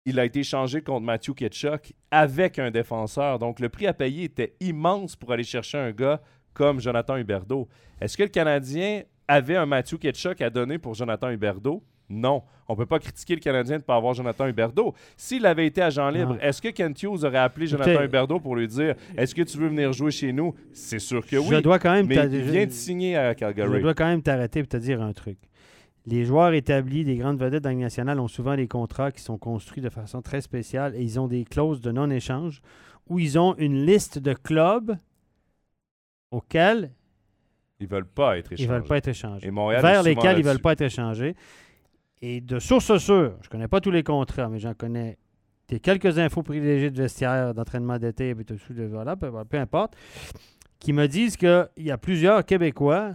Il a été échangé contre Matthew Ketchuk avec un défenseur. Donc, le prix à payer était immense pour aller chercher un gars comme Jonathan Huberdeau. Est-ce que le Canadien avait un Matthew Ketchuk à donner pour Jonathan Huberdeau? Non. On ne peut pas critiquer le Canadien de ne pas avoir Jonathan Huberdeau. S'il avait été agent libre, est-ce que Kent Hughes aurait appelé Jonathan Huberdeau pour lui dire Est-ce que tu veux venir jouer chez nous? C'est sûr que oui. Je dois quand même mais il je- vient de signer à Je Calgary. dois quand même t'arrêter et te dire un truc. Les joueurs établis des grandes vedettes dans la Ligue nationale ont souvent des contrats qui sont construits de façon très spéciale et ils ont des clauses de non-échange où ils ont une liste de clubs auxquels Ils veulent pas être échangés. ne veulent pas être échangés. Et Montréal vers lesquels ils veulent pas être échangés. Et de sources sûres, je ne connais pas tous les contrats, mais j'en connais des quelques infos privilégiées de vestiaire, d'entraînement d'été, et tout, de, voilà, peu, peu importe, qui me disent qu'il y a plusieurs Québécois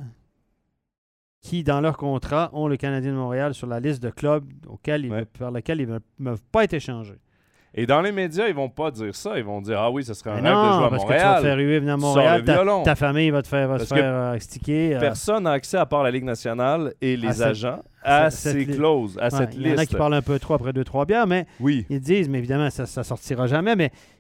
qui, dans leur contrat, ont le Canadien de Montréal sur la liste de clubs auxquels ils Ouais. veulent- vers lesquels ils ne peuvent pas être échangés. Et dans les médias, ils vont pas dire ça. Ils vont dire Ah oui, ce serait un Mais rêve de jouer non, à parce que tu vas te faire Montréal. ruer venir à Montréal, ta, ta famille va te faire, va faire euh, sticker. euh, Personne n'a accès, à part la Ligue nationale et les agents, à ces clauses, à ouais, cette il y en a liste. qui parlent un peu trop après deux, trois bières, mais Oui, Ils disent, mais évidemment, ça ne sortira jamais. Mais euh,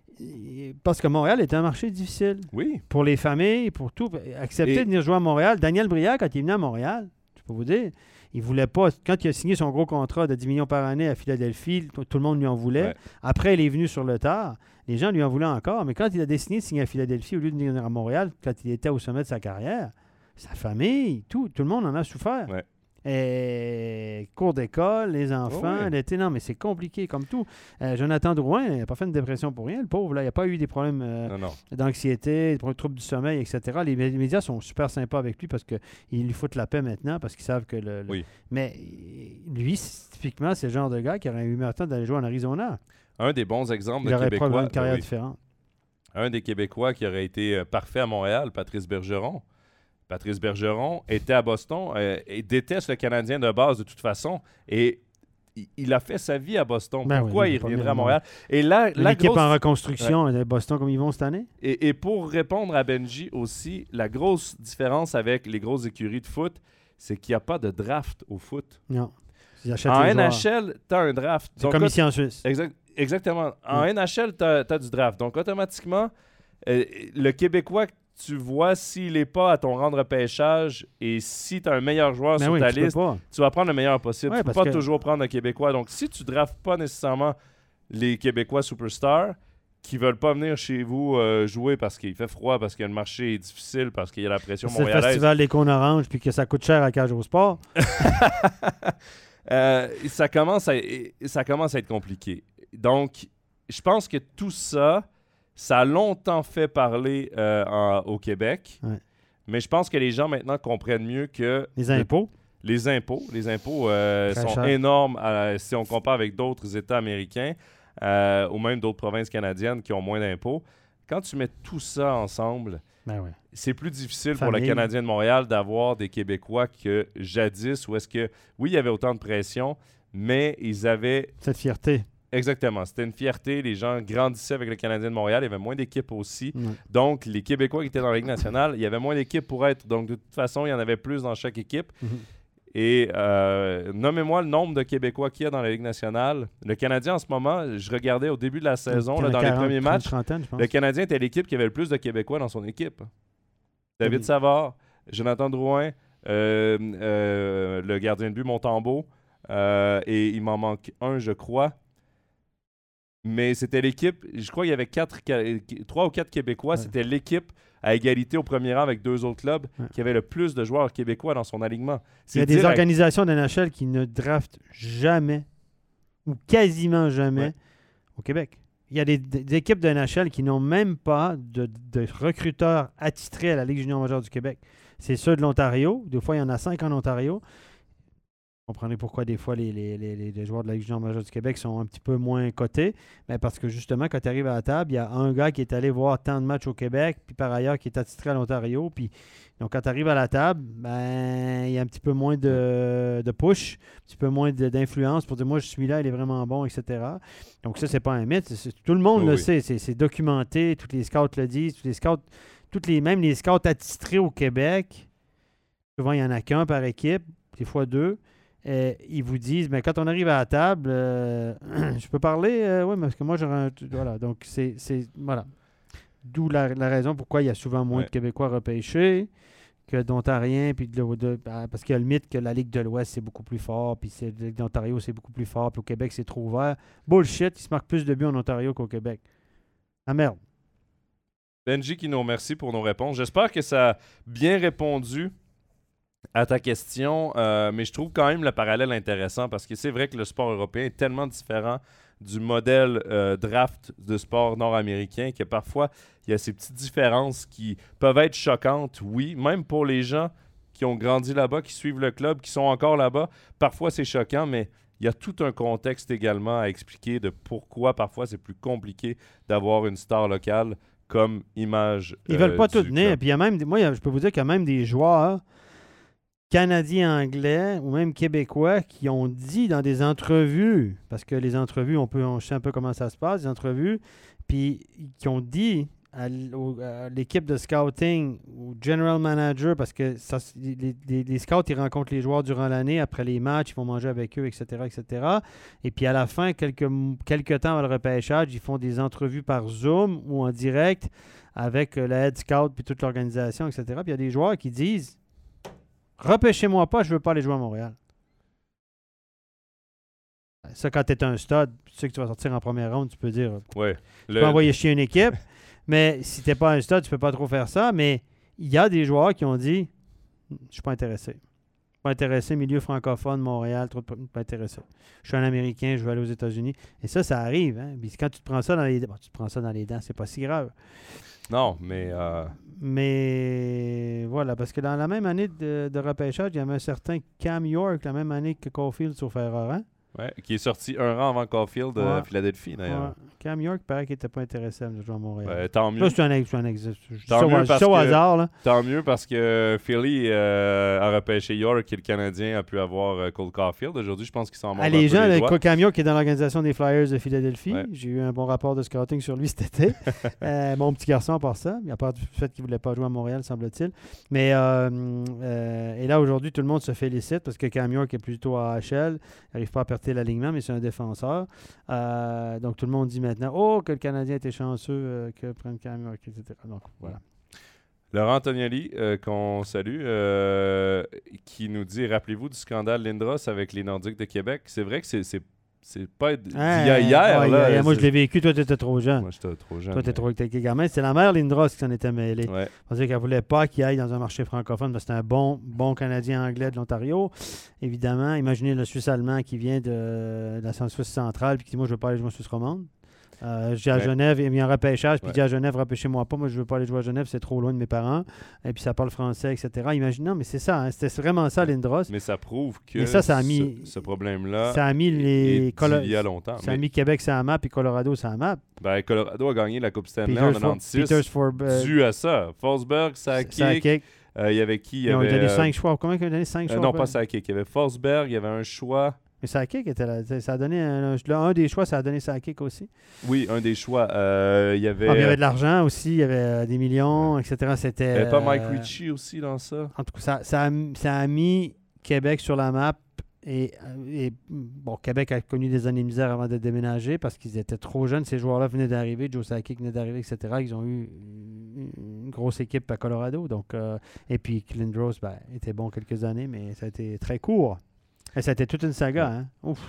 parce que Montréal est un marché difficile oui. pour les familles, pour tout. Accepter Et- de venir jouer à Montréal. Daniel Brière, quand il est venu à Montréal, je peux vous dire, il voulait pas. Quand il a signé son gros contrat de 10 millions par année à Philadelphie, tout, tout le monde lui en voulait. Ouais. Après, il est venu sur le tard. Les gens lui en voulaient encore. Mais quand il a décidé de signer à Philadelphie au lieu de venir à Montréal, quand il était au sommet de sa carrière, sa famille, tout, tout le monde en a souffert. Ouais. Et cours d'école, les enfants, Oh oui. l'été, non, mais c'est compliqué comme tout. Euh, Jonathan Drouin, il n'a pas fait une dépression pour rien, le pauvre. Là. Il n'a pas eu des problèmes euh, d'anxiété, des problèmes de troubles du sommeil, etc. Les mé- les médias sont super sympas avec lui parce qu'ils lui foutent la paix maintenant parce qu'ils savent que le. le- Oui. Mais euh, lui, typiquement, c'est le genre de gars qui aurait eu maintenant d'aller jouer en Arizona. Un des bons exemples Il de Québécois. probablement une carrière oui. différente. un des Québécois qui aurait été parfait à Montréal, Patrice Bergeron. Patrice Bergeron était à Boston euh, et déteste le Canadien de base de toute façon. Et il- a fait sa vie à Boston. Ben Pourquoi oui, il reviendrait à Montréal? Et là, L'équipe grosse- en reconstruction de Boston comme ils vont cette année? et, et pour répondre à Benji aussi, la grosse différence avec les grosses écuries de foot, c'est qu'il n'y a pas de draft au foot. Non. Ils En. NHL, tu as un draft. C'est comme ici en Suisse. Exact- exactement. En NHL, tu as, du draft. Donc, automatiquement, euh, le Québécois, tu vois s'il n'est pas à ton rang de repêchage et si tu as un meilleur joueur sur Ben oui, ta tu peux liste, tu vas prendre le meilleur possible. Ouais, tu peux parce pas que- toujours prendre un Québécois. Donc, si tu draftes pas nécessairement les Québécois superstars qui veulent pas venir chez vous euh, jouer parce qu'il fait froid, parce que le marché est difficile, parce qu'il y a la pression C'est le festival des cônes oranges puis que ça coûte cher à Cage au Sport. <laughs> Euh, ça, commence à, ça commence à être compliqué. Donc, je pense que tout ça, ça a longtemps fait parler euh, en- au Québec. Ouais. Mais je pense que les gens maintenant comprennent mieux que Les impôts? les impôts, les impôts euh, Très sont cher. énormes à- si on compare avec d'autres États américains euh, ou même d'autres provinces canadiennes qui ont moins d'impôts. Quand tu mets tout ça ensemble, Ben c'est plus difficile pour le Famille. Canadien de Montréal d'avoir des Québécois que jadis, où est-ce que, oui, il y avait autant de pression, mais ils avaient, Cette fierté. Exactement, c'était une fierté, les gens grandissaient avec le Canadien de Montréal, il y avait moins d'équipes aussi. Donc, les Québécois qui étaient dans la Ligue nationale, il y avait moins d'équipes pour être. Donc, de toute façon, il y en avait plus dans chaque équipe. Mhm. Et euh, nommez-moi le nombre de Québécois qu'il y a dans la Ligue nationale. Le Canadien, en ce moment, je regardais au début de la saison, là, dans les 40, premiers 30, matchs, trentaine, je pense. le Canadien était l'équipe qui avait le plus de Québécois dans son équipe. David. Savard, Jonathan Drouin, euh, euh, le gardien de but Montembeau, euh, et il m'en manque un, je crois. Mais c'était l'équipe, je crois qu'il y avait quatre, trois ou quatre Québécois. Ouais. C'était l'équipe à égalité au premier rang avec deux autres clubs Ouais. qui avait le plus de joueurs québécois dans son alignement. Il y a des organisations de NHL qui ne draftent jamais ou quasiment jamais Ouais. au Québec. Il y a des, des équipes de NHL qui n'ont même pas de, de recruteurs attitrés à la Ligue junior majeure du Québec. C'est ceux de l'Ontario. Des fois, il y en a cinq en Ontario. Vous comprenez pourquoi des fois les, les- les- les- joueurs de la Ligue junior majeure du Québec sont un petit peu moins cotés. Ben, parce que justement, quand tu arrives à la table, il y a un gars qui est allé voir tant de matchs au Québec, puis par ailleurs qui est attitré à l'Ontario. Puis donc, quand tu arrives à la table, ben, il y a un petit peu moins de, de push, un petit peu moins d'influence pour dire moi, je suis là, il est vraiment bon, etc. Donc, ça, c'est pas un mythe. tout le monde le oui. sait. C'est c'est documenté. Tous les scouts le disent. Tous les scouts, toutes les, même les scouts attitrés au Québec, souvent, il n'y en a qu'un par équipe, des fois deux. Euh, ils vous disent, mais quand on arrive à la table, euh, <clears throat> je peux parler, oui, parce que moi, j'aurais un. Voilà, donc c'est. c'est- Voilà. D'où la, la raison pourquoi il y a souvent moins Ouais. de Québécois repêchés que d'Ontariens, puis de, de- ah, parce qu'il y a le mythe que la Ligue de l'Ouest, c'est beaucoup plus fort, puis c'est- la Ligue d'Ontario, c'est beaucoup plus fort, puis au Québec, c'est trop ouvert. Bullshit, il se marque plus de buts en Ontario qu'au Québec. Ah merde. Benji qui nous remercie pour nos réponses. J'espère que ça a bien répondu à ta question, euh, mais je trouve quand même le parallèle intéressant parce que c'est vrai que le sport européen est tellement différent du modèle euh, draft de sport nord-américain que parfois il y a ces petites différences qui peuvent être choquantes, oui, même pour les gens qui ont grandi là-bas, qui suivent le club, qui sont encore là-bas. Parfois c'est choquant, mais il y a tout un contexte également à expliquer de pourquoi parfois c'est plus compliqué d'avoir une star locale comme image. Ils veulent euh, pas du tout tenir. Puis il y a même, moi, je peux vous dire qu'il y a même des joueurs canadiens, anglais ou même québécois qui ont dit dans des entrevues, parce que les entrevues, on peut, on sait un peu comment ça se passe, des entrevues, puis qui ont dit à l'équipe de scouting, au general manager, parce que ça, les, les- les scouts, ils rencontrent les joueurs durant l'année, après les matchs, ils vont manger avec eux, etc., etc. Et puis à la fin, quelques, quelques temps avant le repêchage, ils font des entrevues par Zoom ou en direct avec euh, la head scout puis toute l'organisation, etc. Puis il y a des joueurs qui disent Repêchez-moi pas, je veux pas aller jouer à Montréal. Ça, quand tu es un stud, tu sais que tu vas sortir en première ronde, tu peux dire Ouais. tu Le- peux envoyer chier une équipe. <laughs> mais si t'es pas un stud, tu peux pas trop faire ça. Mais il y a des joueurs qui ont dit Je suis pas intéressé. Pas intéressé, milieu francophone, Montréal, trop de- pas intéressé. Je suis un Américain, je veux aller aux États-Unis. Et ça, ça arrive. Hein? Puis quand tu te prends ça dans les dents, bon, tu te prends ça dans les dents, c'est pas si grave. Non, mais euh, Mais voilà, parce que dans la même année de, de repêchage, il y avait un certain Cam York, la même année que Caulfield sur Ferrara. Ouais, qui est sorti un rang avant Caulfield de Ouais. Philadelphie, d'ailleurs. Ouais. Cam York, paraît qu'il n'était pas intéressé à jouer à Montréal. Ouais, tant mieux. Là, c'est un ex, un ex. Je Tant au- mieux je dis parce ça au que- hasard, là. Tant mieux parce que Philly euh, a repêché York et le Canadien a pu avoir euh, Cole Caulfield. Aujourd'hui, je pense qu'ils s'en Ah, mordent les un peu gens, les le. Camion qui est dans l'organisation des Flyers de Philadelphie, j'ai eu un bon rapport de scouting sur lui cet été. <laughs> Euh, mon petit garçon, à part ça, à part du fait qu'il ne voulait pas jouer à Montréal, semble-t-il. Mais euh, euh, et là, aujourd'hui, tout le monde se félicite parce que Cam York est plutôt à HL, il n'arrive pas à l'alignement, mais c'est un défenseur. Euh, donc, tout le monde dit maintenant Oh, que le Canadien était chanceux euh, que prenne Cam York, etc. Donc, voilà. Laurent Antonioli, euh, qu'on salue, euh, qui nous dit Rappelez-vous du scandale Lindros avec les Nordiques de Québec? C'est vrai que c'est, c'est, pas a Hein, hier. ouais, là, moi, je l'ai vécu, toi, tu étais trop jeune. Moi, j'étais trop jeune. Toi, t'es mais- trop gamins. C'est la mère Lindros qui s'en était mêlée. Ouais. C'est-à-dire qu'elle voulait pas qu'il aille dans un marché francophone parce que c'est un bon, bon Canadien anglais de l'Ontario. Évidemment, imaginez le Suisse allemand qui vient de, de la Suisse centrale puis qui dit Moi, je veux pas aller jouer en Suisse romande. Euh, je dis à Ouais. Genève, il vient en repêchage, puis Ouais. il dit à Genève, repêchez-moi pas, moi je veux pas aller jouer à Genève, c'est trop loin de mes parents. Et puis ça parle français, etc. Imagine, non, mais c'est ça, hein, c'était vraiment ça, Lindros. Mais ça prouve que Mais ça, ça a mis- ce, ce problème-là Ça a mis les. D'il y a longtemps. Ça a Mais, mis Québec sur la map et Colorado sur la map. ben, Colorado a gagné la Coupe Stanley en Peters, For- 96 Peters for, euh, dû à ça. Forsberg, Sakic, Sakic. euh, il y avait qui? Il y Ils ont avait, donné euh, 5 choix. Combien ils ont donné 5 euh, choix? non, pas Sakic. Il y avait Forsberg, il y avait un choix. Mais Sakic était là. Ça a donné un, un des choix, ça a donné Sakic aussi. Oui, un des choix. Euh, il y avait. Ah, il y avait de l'argent aussi, il y avait euh, des millions, etc. C'était. il y avait pas Mike euh, Ritchie aussi dans ça En tout cas, ça, ça, a, ça a mis Québec sur la map. Et, et, bon, Québec a connu des années de misère avant de déménager parce qu'ils étaient trop jeunes. Ces joueurs-là venaient d'arriver, Joe Sakic venait d'arriver, etc. Ils ont eu une grosse équipe à Colorado. Donc, euh, et puis Lindros ben, était bon quelques années, mais ça a été très court. Et ça a été toute une saga. Hein? Ouf.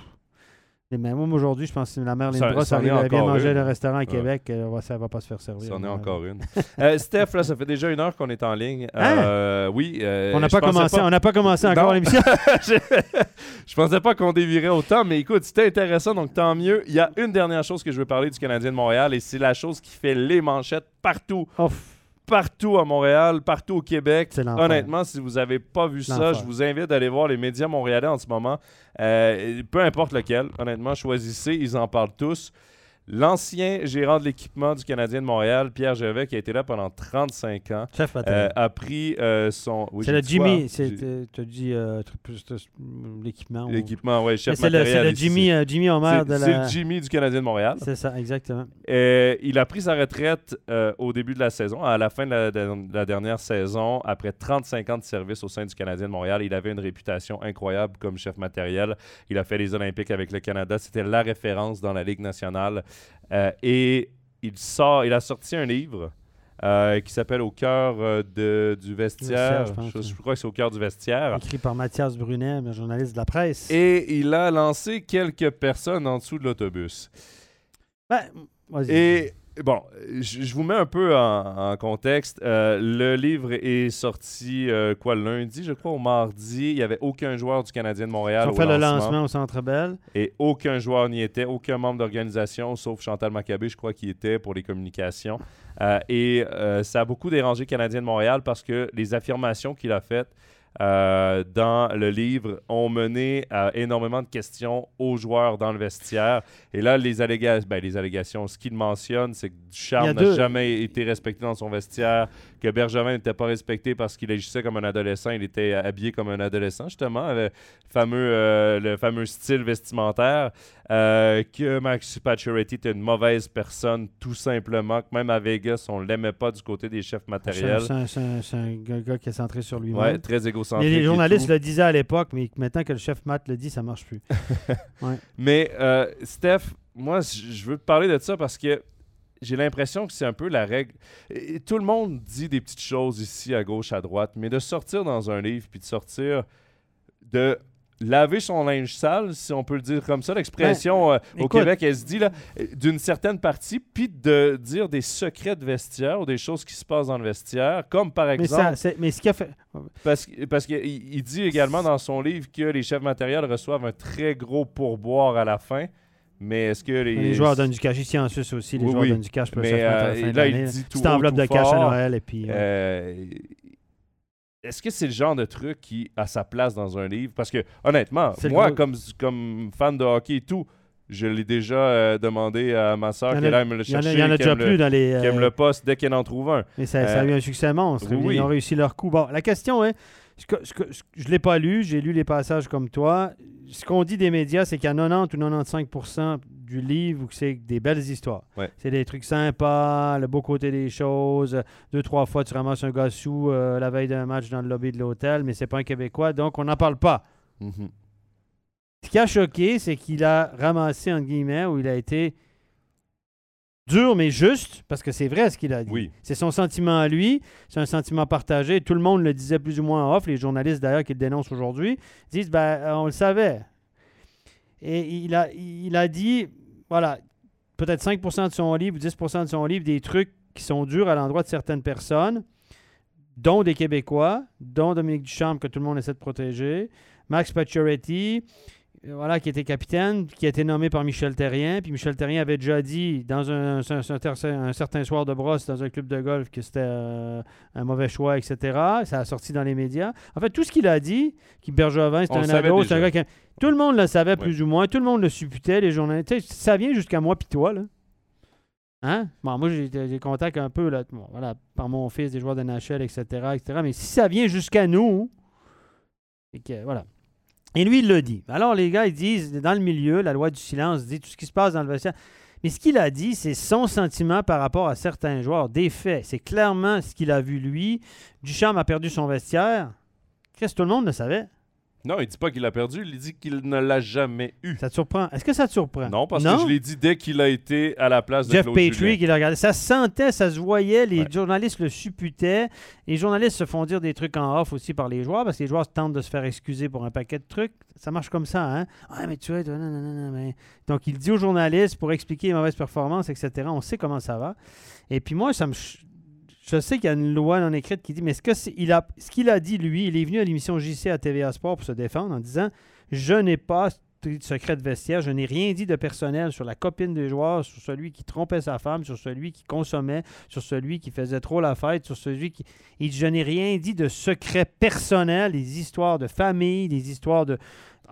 Et même aujourd'hui, je pense que la mère Ça- Lindros ça en arrive à bien manger le restaurant à Ouais. Québec, euh, ouais, ça ne va pas se faire servir. C'en est Euh, encore une. <laughs> Euh, Steph, là, ça fait déjà une heure qu'on est en ligne. Hein? Euh, oui. euh, On n'a pas commencé, on pas commencé encore l'émission. <laughs> je, je pensais pas qu'on dévirait autant, mais écoute, c'était intéressant, donc tant mieux. Il y a une dernière chose que je veux parler du Canadien de Montréal, et c'est la chose qui fait les manchettes partout, Ouf, partout à Montréal, partout au Québec. Honnêtement, si vous n'avez pas vu ça, je vous invite d'aller voir les médias montréalais en ce moment. Euh, peu importe lequel, honnêtement, choisissez, ils en parlent tous. L'ancien gérant de l'équipement du Canadien de Montréal, Pierre Gervais, qui a été là pendant 35 ans, Chef euh, a pris euh, son... oui, c'est le? Jimmy, c'est, tu as dit euh, l'équipement. ou- L'équipement, oui, chef c'est le, c'est. Jimmy, euh, Jimmy Homer C'est de c'est la. le Jimmy du Canadien de Montréal. C'est ça, exactement. Euh, il a pris sa retraite au début de la saison, à la fin de la, de la dernière saison, après 35 ans de service au sein du Canadien de Montréal. Il avait une réputation incroyable comme chef matériel. Il a fait les Olympiques avec le Canada. C'était la référence dans la Ligue nationale. Euh, et il, sort, il a sorti un livre euh, qui s'appelle Au cœur euh, de- du vestiaire. Vestiaire, je crois que c'est Au cœur du vestiaire. Écrit par Mathias Brunet, un journaliste de la presse. Et il a lancé quelques personnes en dessous de l'autobus. Ben, vas-y. Et bon, je, je vous mets un peu en, en contexte. Euh, le livre est sorti euh, quoi lundi, je crois, au mardi. Il n'y avait aucun joueur du Canadien de Montréal. Au fait le lancement. au Centre Bell. Et aucun joueur n'y était, aucun membre d'organisation, sauf Chantal Maccabé, je crois, qui était pour les communications. Euh, et euh, ça a beaucoup dérangé le Canadien de Montréal parce que les affirmations qu'il a faites euh, dans le livre ont mené à énormément de questions aux joueurs dans le vestiaire. Et là, les, alléga- ben, les allégations, ce qu'il mentionne, c'est que Ducharme a n'a jamais été respecté dans son vestiaire, que Bergevin n'était pas respecté parce qu'il agissait comme un adolescent, il était habillé comme un adolescent, justement, le fameux, euh, le fameux style vestimentaire, euh, que Max Pacioretty était une mauvaise personne, tout simplement, que même à Vegas, on l'aimait pas du côté des chefs matériels. c'est un, un- gars- qui est centré sur lui-même. Ouais, très égocentrique. les, journalistes le disaient à l'époque, mais maintenant que le chef Matt le dit, ça marche plus. <laughs> Mais euh, Steph, moi, je je veux te parler de ça parce que j'ai l'impression que c'est un peu la règle. Et tout le monde dit des petites choses ici, à gauche, à droite, mais de sortir dans un livre, puis de sortir de laver son linge sale, si on peut le dire comme ça, l'expression euh, au Québec, elle se dit, là, euh, d'une certaine partie, puis de dire des secrets de vestiaire ou des choses qui se passent dans le vestiaire, comme par Mais, exemple... ça, mais ce qui a fait. Parce, parce qu'il il dit également dans son livre que les chefs matériels reçoivent un très gros pourboire à la fin. Mais est-ce que les, Les, joueurs donnent du cash. Ici en Suisse aussi, les Oui, joueurs oui. donnent du cash pour Mais, chef Matt à la euh, fin de il dit tout Petite enveloppe tout de cash à. Noël. Et puis, euh, est-ce que c'est le genre de truc qui a sa place dans un livre? Parce que, honnêtement, moi, gros- comme, comme fan de hockey et tout, je l'ai déjà euh, demandé à ma soeur qui a- aime le chercher, il y en a déjà le, plus dans les. qui aime euh, le poste dès qu'elle en trouve un. Mais ça, ça a Euh, eu un succès monstre. oui. Ils ont réussi leur coup. Bon, la question est, ce que- ce que- ce- je ne l'ai pas lu, j'ai lu les passages comme toi. Ce qu'on dit des médias, c'est qu'il y a 90 ou 95% du livre où c'est des belles histoires. Ouais. C'est des trucs sympas, le beau côté des choses. Deux, trois fois, tu ramasses un gars sous euh, la veille d'un match dans le lobby de l'hôtel, mais c'est pas un Québécois, donc on n'en parle pas. Mhm. Ce qui a choqué, c'est qu'il a ramassé, entre guillemets, où il a été dur mais juste, parce que c'est vrai ce qu'il a dit. Oui. C'est son sentiment à lui, c'est un sentiment partagé. Tout le monde le disait plus ou moins en off. Les journalistes d'ailleurs qui le dénoncent aujourd'hui disent ben, euh, on le savait. Et il a, il a dit voilà, peut-être 5% de son livre, 10% de son livre, des trucs qui sont durs à l'endroit de certaines personnes, dont des Québécois, dont Dominique Duchamp que tout le monde essaie de protéger, Max Pacioretty, voilà, qui était capitaine, qui a été nommé par Michel Terrien. Puis Michel Terrien avait déjà dit dans un, un- un- un certain soir de brosse dans un club de golf que c'était euh, un mauvais choix, etc. Ça a sorti dans les médias. En fait, tout ce qu'il a dit, qui Bergevin, le un ado, c'est un gars qui... Tout le monde le savait plus ou moins, tout le monde le supputait, les journalistes. Ça vient jusqu'à moi puis toi, là. Hein? Bon, moi, j'ai contact un peu, là, bon, voilà, par mon fils, des joueurs de NHL, etc., etc. Mais si ça vient jusqu'à nous, et que, voilà. Et lui, il le dit. Alors, les gars, ils disent, dans le milieu, la loi du silence dit tout ce qui se passe dans le vestiaire. Mais ce qu'il a dit, c'est son sentiment par rapport à certains joueurs. Des faits. C'est clairement ce qu'il a vu lui. Duchamp a perdu son vestiaire. Qu'est-ce que tout le monde le savait? Non, il dit pas qu'il a perdu, il dit qu'il ne l'a jamais eu. Ça te surprend? Est-ce que ça te surprend? Non, parce que je l'ai dit dès qu'il a été à la place de Jeff Claude Petrie qui le regardait. Ça se sentait, ça se voyait. Les Ouais. journalistes le supputaient. Les journalistes se font dire des trucs en off aussi par les joueurs parce que les joueurs tentent de se faire excuser pour un paquet de trucs. Ça marche comme ça, hein? Ah, mais tu vois, non, non, non, non, mais... Donc, il dit aux journalistes pour expliquer les mauvaises performances, etc. On sait comment ça va. Et puis moi, ça me... Je sais qu'il y a une loi non écrite qui dit, mais ce que c'est- il a, ce qu'il a dit, lui, il est venu à l'émission JC à TVA Sport pour se défendre en disant Je n'ai pas de secret de vestiaire, je n'ai rien dit de personnel sur la copine des joueurs, sur celui qui trompait sa femme, sur celui qui consommait, sur celui qui faisait trop la fête, sur celui qui. Je n'ai rien dit de secret personnel, des histoires de famille, des histoires de.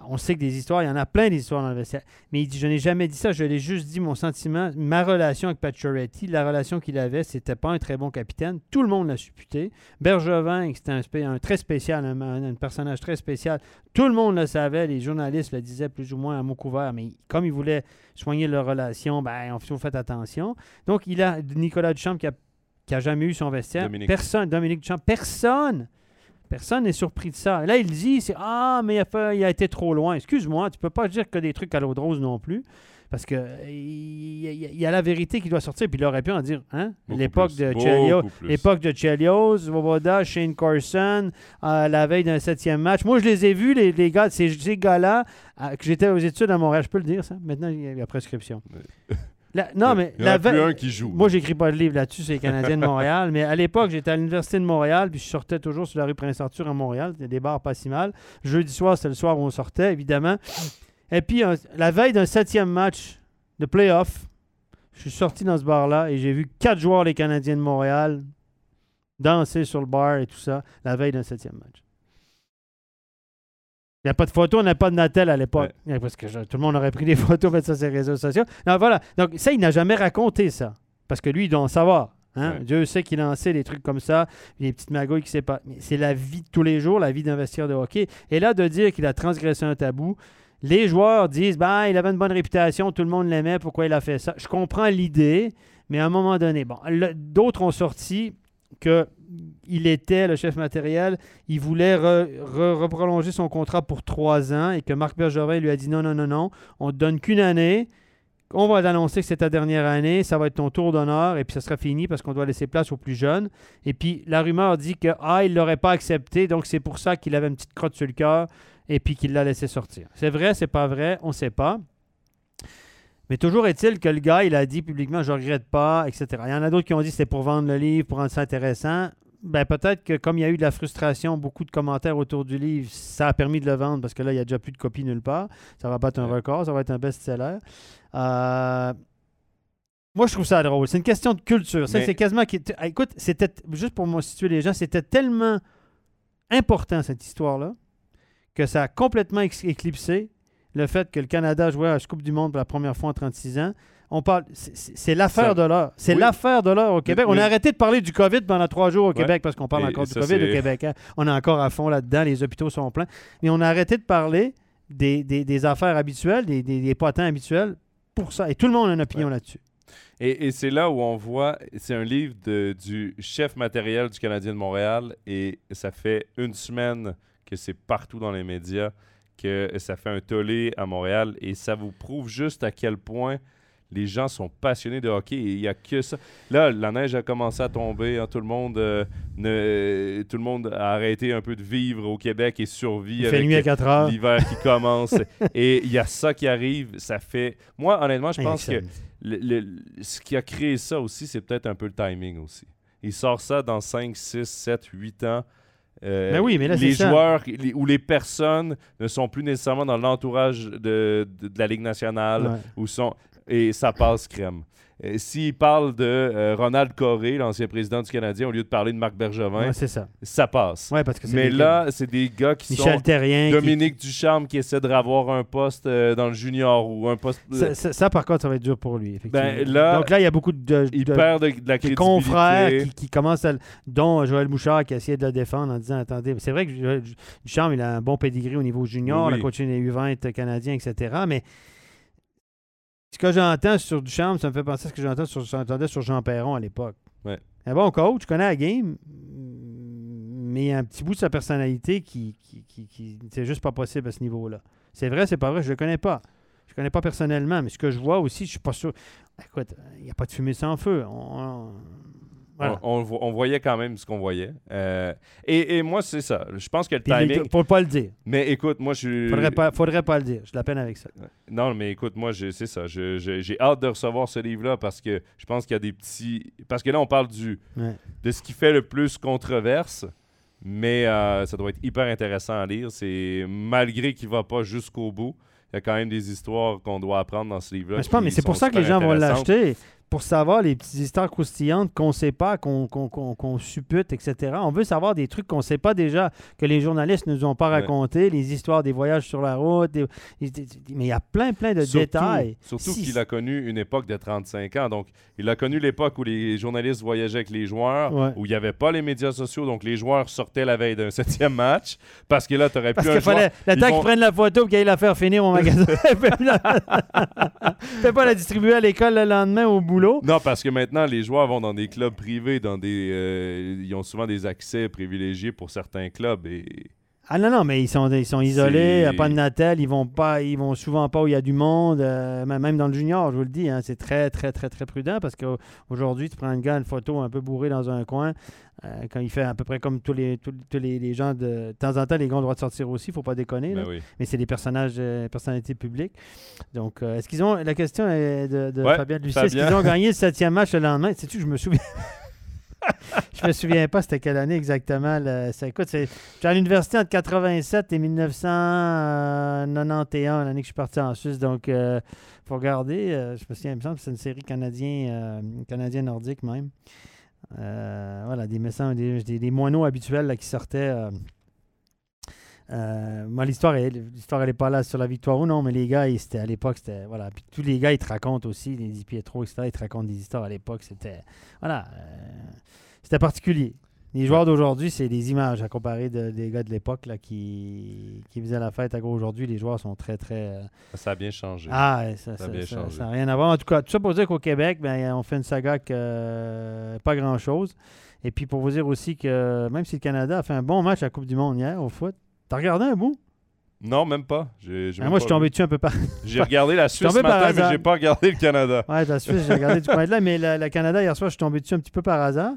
On sait que des histoires, il y en a plein d'histoires dans le vestiaire. Mais il dit, je n'ai jamais dit ça, je l'ai juste dit mon sentiment, ma relation avec Pacioretty, la relation qu'il avait, c'était pas un très bon capitaine. Tout le monde l'a supputé. Bergevin, c'était un, un très spécial, un, personnage très spécial. Tout le monde le savait, les journalistes le disaient plus ou moins à mot couvert, mais comme il voulait soigner leur relation, ben, on faire attention. Donc, il a Nicolas Duchamp qui a, qui a jamais eu son vestiaire. Dominique. Personne, Dominique Duchamp, personne Personne n'est surpris de ça. Là, il dit, c'est Ah, mais il a, fait- il a été trop loin. Excuse-moi, tu peux pas dire que des trucs à l'eau de rose non plus. Parce que il y, a- il y a la vérité qui doit sortir. Puis il aurait pu en dire, hein? L'époque de plus. L'époque de Chelios, Vovoda, Shane Carson, euh, la veille d'un septième match. Moi, je les ai vus, les, les gars, ces, ces gars-là, euh, que j'étais aux études à Montréal. Je peux le dire, ça? Maintenant, il y a la prescription. <laughs> La- non, mais Il y en a la plus veille- un qui joue. Moi, j'écris pas de livre là-dessus, c'est les Canadiens de Montréal. <laughs> Mais à l'époque, j'étais à l'Université de Montréal, puis je sortais toujours sur la rue Prince-Arthur à Montréal. C'était des bars pas si mal. Jeudi soir, c'était le soir où on sortait, évidemment. Et puis, un- la veille d'un septième match de playoff, je suis sorti dans ce bar-là et j'ai vu quatre joueurs des Canadiens de Montréal danser sur le bar et tout ça, la veille d'un septième match. Il n'y a pas de photo, on n'a pas de Natel à l'époque. Parce que je- tout le monde aurait pris des <laughs> photos, mettre ça sur les réseaux sociaux. Non, voilà. Donc, ça, il n'a jamais raconté ça. Parce que lui, il doit en savoir. hein. Ouais. Dieu sait qu'il lançait des trucs comme ça, des petites magouilles qui sait pas. Mais c'est la vie de tous les jours, la vie d'un vestiaire de hockey. Et là, de dire qu'il a transgressé un tabou, les joueurs disent ben, il avait une bonne réputation, tout le monde l'aimait, pourquoi il a fait ça? Je comprends l'idée, mais à un moment donné, bon, d'autres ont sorti que il était le chef matériel, il voulait re- re- reprolonger son contrat pour trois ans et que Marc Bergevin lui a dit non, non, non, non, on te donne qu'une année. On va l'annoncer que c'est ta dernière année, ça va être ton tour d'honneur et puis ça sera fini parce qu'on doit laisser place aux plus jeunes. Et puis la rumeur dit que ah, il l'aurait pas accepté, donc c'est pour ça qu'il avait une petite crotte sur le cœur et puis qu'il l'a laissé sortir. C'est vrai, c'est pas vrai, on ne sait pas. Mais toujours est-il que le gars, il a dit publiquement, je regrette pas, etc. Il y en a d'autres qui ont dit c'était pour vendre le livre, pour rendre ça intéressant. Ben, peut-être que comme il y a eu de la frustration, beaucoup de commentaires autour du livre, ça a permis de le vendre parce que là, il n'y a déjà plus de copies nulle part. Ça va battre un record, ça va être un best-seller. Euh, Moi, je trouve ça drôle. C'est une question de culture. Mais- C'est quasiment. Écoute, c'était juste pour moi situer les gens, c'était tellement important cette histoire-là que ça a complètement éclipsé le fait que le Canada jouait à la Coupe du Monde pour la première fois en 36 ans. On parle, c'est- l'affaire de l'heure. C'est Oui. l'affaire de l'heure au Québec. On mais- a arrêté de parler du COVID pendant trois jours au Ouais. Québec parce qu'on parle Et encore du ça, COVID au Québec. hein. On est encore à fond là-dedans. Les hôpitaux sont pleins. Mais on a arrêté de parler des, des- des affaires habituelles, des, des, des potins habituels pour ça. Et tout le monde a une opinion là-dessus. Et, et c'est là où on voit, c'est un livre de- du chef matériel du Canadien de Montréal et ça fait une semaine que c'est partout dans les médias, que ça fait un tollé à Montréal et ça vous prouve juste à quel point les gens sont passionnés de hockey et il n'y a que ça. Là, la neige a commencé à tomber, hein, tout, le monde, euh, ne- tout le monde a arrêté un peu de vivre au Québec et survit Il fait avec nuit à 4 heures. l'hiver qui commence. <laughs> et il y a ça qui arrive, ça fait... Moi, honnêtement, je pense que le- le- ce qui a créé ça aussi, c'est peut-être un peu le timing aussi. Il sort ça dans 5, 6, 7, 8 ans. Euh, Mais oui, mais là, c'est les joueurs les- ou les personnes ne sont plus nécessairement dans l'entourage de, de- de la Ligue nationale Ouais. ou sont et ça passe crème. Euh, S'il parle de euh, Ronald Coré, l'ancien président du Canadien, au lieu de parler de Marc Bergevin, Ouais, ça. ça passe. Ouais, parce que Mais des- là, c'est des gars qui Michel sont Terrien. qui- Dominique Ducharme qui essaie de avoir un poste euh, dans le junior ou un poste. Ça, ça- ça, par contre, ça va être dur pour lui. effectivement. Ben, là, Donc là, il y a beaucoup de, il de- perd de, de la des crédibilité. confrères qui, qui commencent à. dont Joël Bouchard qui a essayé de le défendre en disant Attendez, c'est vrai que Ducharme, il a un bon pedigree au niveau junior, Oui, il oui. a coaché les U20 canadiens, etc. Mais ce que j'entends sur Ducharme, ça me fait penser à ce que j'entends sur, j'entendais sur Jean Perron à l'époque. Ouais. Un bon coach, connaît la game, mais il y a un petit bout de sa personnalité qui, qui, qui, qui- c'est juste pas possible à ce niveau-là. C'est vrai, c'est pas vrai, je le connais pas. Je le connais pas personnellement, mais ce que je vois aussi, je suis pas sûr. Écoute, il n'y a pas de fumée sans feu. On- on- voilà. On, on vo- on voyait quand même ce qu'on voyait. Euh, et, et moi, c'est ça. Je pense que le timing. Pour pas le dire. Mais écoute, moi, je. Faudrait pas, faudrait pas le dire. De la peine avec ça. Non, mais écoute, moi, je- c'est ça. Je- je- J'ai hâte de recevoir ce livre-là parce que je pense qu'il y a des petits. Parce que là, on parle du Ouais. de ce qui fait le plus controverse. Mais euh, ça doit être hyper intéressant à lire. C'est malgré qu'il va pas jusqu'au bout, il y a quand même des histoires qu'on doit apprendre dans ce livre-là. Mais, mais c'est pour ça que les gens vont l'acheter. Pour savoir les petites histoires croustillantes qu'on ne sait pas, qu'on qu'on- qu'on- qu'on suppute, etc. On veut savoir des trucs qu'on ne sait pas déjà, que les journalistes ne nous ont pas Ouais. racontés, les histoires des voyages sur la route. des- mais il y a plein, plein de Surtout- détails. Surtout Si- qu'il a connu une époque de 35 ans. Donc, il a connu l'époque où les journalistes voyageaient avec les joueurs, Ouais. où il n'y avait pas les médias sociaux. Donc, les joueurs sortaient la veille d'un septième match. Parce que là, tu aurais Parce pu qu'il un joueur- fallait le temps vont- qu'ils prennent la photo et qu'ils aillent la faire finir au magasin. <laughs> <laughs> Fais pas la distribuer à l'école le lendemain au Non, parce que maintenant, les joueurs vont dans des clubs privés, dans des, euh, ils ont souvent des accès privilégiés pour certains clubs. Et Ah non, non, mais ils sont, ils sont isolés, C'est- pas de Natel, ils vont pas, ils vont souvent pas où il y a du monde, euh, même dans le junior, je vous le dis, hein, c'est très, très, très, très prudent parce qu'aujourd'hui, tu prends un gars, une photo un peu bourré dans un coin, euh, quand il fait à peu près comme tous les, tous, tous les, les gens, de, de temps en temps, les gars ont le droit de sortir aussi, faut pas déconner, là. Ben oui. mais c'est des personnages, euh, personnalités publiques. Donc, est-ce qu'ils ont, la question est de, de Ouais, Fabien Lucie, est-ce qu'ils ont gagné le septième match le lendemain? Sais-tu je me souviens... <laughs> Je me souviens pas c'était quelle année exactement. ça, écoute, j'étais à l'université entre 87 et 1991, l'année que je suis parti en Suisse. Donc, il faut regarder. euh, je me souviens, il me semble que c'est une série canadien, euh, même. Euh, voilà, des des, des- des moineaux habituels là, qui sortaient. Euh, moi, l'histoire, l'histoire, elle n'est pas là sur la victoire ou non, mais les gars, ils- c'était à l'époque, c'était. Voilà. Puis tous les gars, ils te racontent aussi, les Di Pietro, etc., ils te racontent des histoires à l'époque. C'était. Voilà. euh, c'était particulier. Les joueurs d'aujourd'hui, c'est des images à comparer de- des gars de l'époque là, qui, qui faisaient la fête. À gros, aujourd'hui, les joueurs sont très, très. euh, Ça a bien changé. ah, ouais, ça Ça a n'a bien changé. rien à voir. En tout cas, tout ça pour dire qu'au Québec, ben, on fait une saga que euh, pas grand-chose. Et puis pour vous dire aussi que même si le Canada a fait un bon match à la Coupe du Monde hier au foot, t'as regardé un bout? Non, même pas. J'ai, j'ai même moi, pas je suis tombé vu. dessus un peu par. J'ai regardé la Suisse ce matin, mais j'ai pas regardé le Canada. Ouais, la Suisse, j'ai regardé du coin de là, mais le Canada, hier soir, je suis tombé dessus un petit peu par hasard.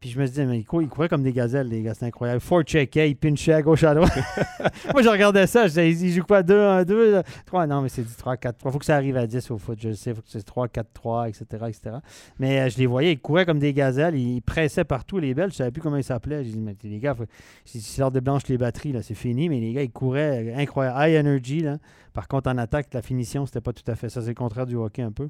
Puis je me disais, mais ils ils couraient comme des gazelles, les gars, c'est incroyable. Four checkait, ils pinchaient à gauche, à droite. <laughs> Moi, je regardais ça, je disais, ils jouent quoi 2, 1, 2, 3. Non, mais c'est du 3, 4, 3. Il faut que ça arrive à 10 au foot, je le sais. Faut que c'est 3, 4, 3, etc. etc. Mais euh, je les voyais, ils couraient comme des gazelles, ils pressaient partout les belles. Je savais plus comment ils s'appelaient. J'ai dit, mais les gars, faut... si l'heure de blanche les batteries, là, c'est fini. Mais les gars, ils couraient, euh, incroyable. High energy, là. Par contre, en attaque, la finition, c'était pas tout à fait ça. C'est le contraire du hockey un peu.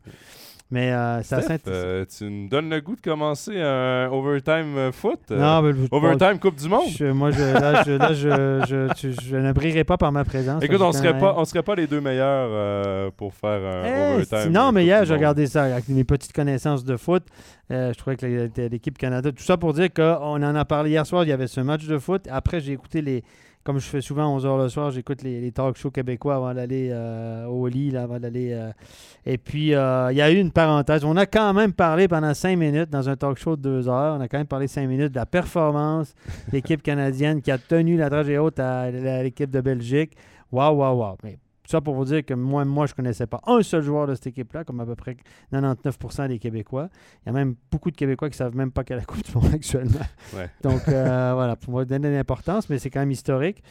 Mais euh, Steph, intéressant. euh, tu me donnes le goût de commencer un overtime euh, foot? Non, mais overtime Coupe du Monde? je- moi, je, là, je, là, je, je, tu- je ne brillerai pas par ma présence. Écoute, on serait connais- pas, on serait pas les deux meilleurs euh, pour faire un Eh, overtime. non, mais hier, j'ai regardé ça avec mes petites connaissances de foot. Je trouvais que l'équipe Canada, tout ça pour dire qu'on en a parlé hier soir, il y avait ce match de foot. Après, j'ai écouté les. Comme je fais souvent à 11h le soir, j'écoute les, les talk shows québécois avant d'aller euh, au lit, là, avant d'aller. euh, Et puis, euh, il y a eu une parenthèse. On a quand même parlé pendant cinq minutes dans un talk show de deux heures. On a quand même parlé cinq minutes de la performance <laughs> de l'équipe canadienne qui a tenu la dragée haute à l'équipe de Belgique. Waouh, waouh, waouh. Mais tout ça pour vous dire que moi, moi je ne connaissais pas un seul joueur de cette équipe-là, comme à peu près 99% des Québécois. Il y a même beaucoup de Québécois qui ne savent même pas qu'elle a la Coupe du Monde actuellement. Ouais. <laughs> Donc, euh, voilà, pour vous donner l'importance, mais c'est quand même historique.